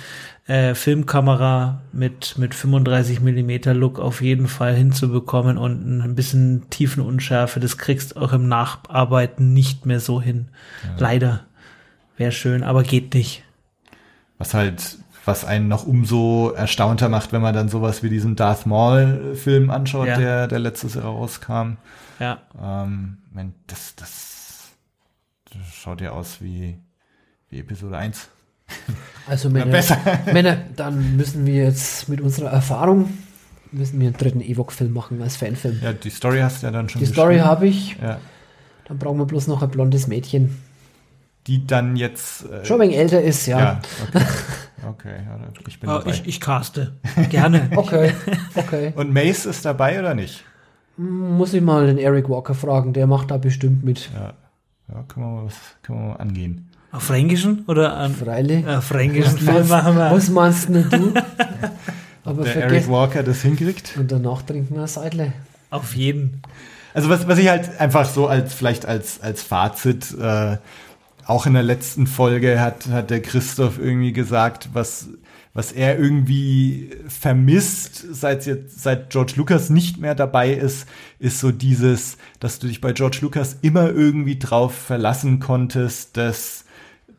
äh, Filmkamera mit, mit 35 Millimeter Look auf jeden Fall hinzubekommen und ein bisschen Tiefenunschärfe. Das kriegst auch im Nacharbeiten nicht mehr so hin. Leider. Wäre schön, aber geht nicht. Was halt, was einen noch umso erstaunter macht, wenn man dann sowas wie diesen Darth Maul-Film anschaut, Ja. der, der letztes Jahr rauskam. Ja. Ähm, das, das, das schaut ja aus wie, wie Episode 1. Also Männer. Männer, dann müssen wir jetzt mit unserer Erfahrung müssen wir einen dritten Ewok-Film machen als Fanfilm. Ja, die Story hast du ja dann schon Die Story habe ich, Ja. dann brauchen wir bloß noch ein blondes Mädchen. Die dann jetzt. Äh, Schon ein wenig älter ist, ja. ja, okay. Okay, ja, ich bin Oh, dabei. ich, ich caste. Gerne. Okay, okay. Und Mace ist dabei oder nicht? Muss ich mal den Eric Walker fragen, der macht da bestimmt mit. Ja, ja können, wir mal was, können wir mal angehen. Auf Fränkischen oder an Freilich. äh, Fränkischen Film machen wir? Was meinst denn du? Aber Der Eric. Walker das hinkriegt. Und danach trinken wir ein Seidle. Auf jeden. Also was, was ich halt einfach so als vielleicht als als Fazit äh, auch in der letzten Folge hat hat der Christoph irgendwie gesagt, was was er irgendwie vermisst, seit jetzt seit George Lucas nicht mehr dabei ist, ist so dieses, dass du dich bei George Lucas immer irgendwie drauf verlassen konntest, dass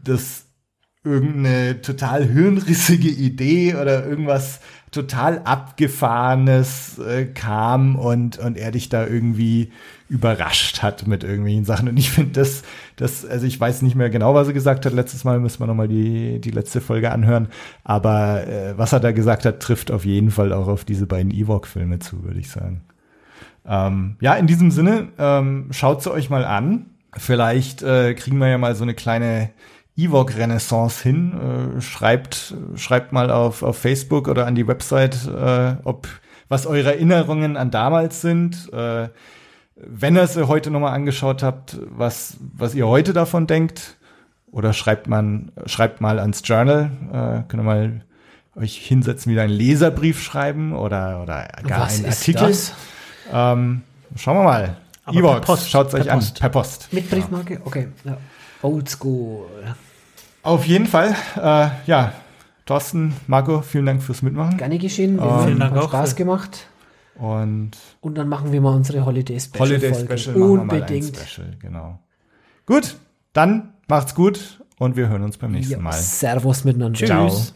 das irgendeine total hirnrissige Idee oder irgendwas total abgefahrenes äh, kam und und er dich da irgendwie überrascht hat mit irgendwelchen Sachen. Und ich finde das das also ich weiß nicht mehr genau was er gesagt hat. Letztes Mal müssen wir noch mal die die letzte Folge anhören. Aber äh, was er da gesagt hat trifft auf jeden Fall auch auf diese beiden Ewok Filme zu würde ich sagen. Ähm, ja in diesem Sinne ähm, schaut sie euch mal an. Vielleicht äh, kriegen wir ja mal so eine kleine Ewok-Renaissance hin. Äh, schreibt, schreibt mal auf, auf Facebook oder an die Website, äh, ob was eure Erinnerungen an damals sind. Äh, wenn ihr sie heute nochmal angeschaut habt, was, was ihr heute davon denkt. Oder schreibt man, schreibt mal ans Journal. Äh, könnt ihr mal euch hinsetzen, wieder einen Leserbrief schreiben oder, oder gar Was einen ist Artikel. das? Ähm, schauen wir mal. Evox, Post, schaut euch per an. Per Post. Mit Briefmarke? Okay. Ja. Old School. Auf jeden Fall. Äh, ja, Thorsten, Marco, vielen Dank fürs Mitmachen. Gerne geschehen. Wir haben Vielen Dank hat auch. Spaß gemacht. Und Und dann machen wir mal unsere Holiday Special. Holiday Folge. Special machen wir mal ein Unbedingt. Special, genau. Gut, dann macht's gut und wir hören uns beim nächsten Ja, Mal. Servus miteinander. Ciao. Tschüss.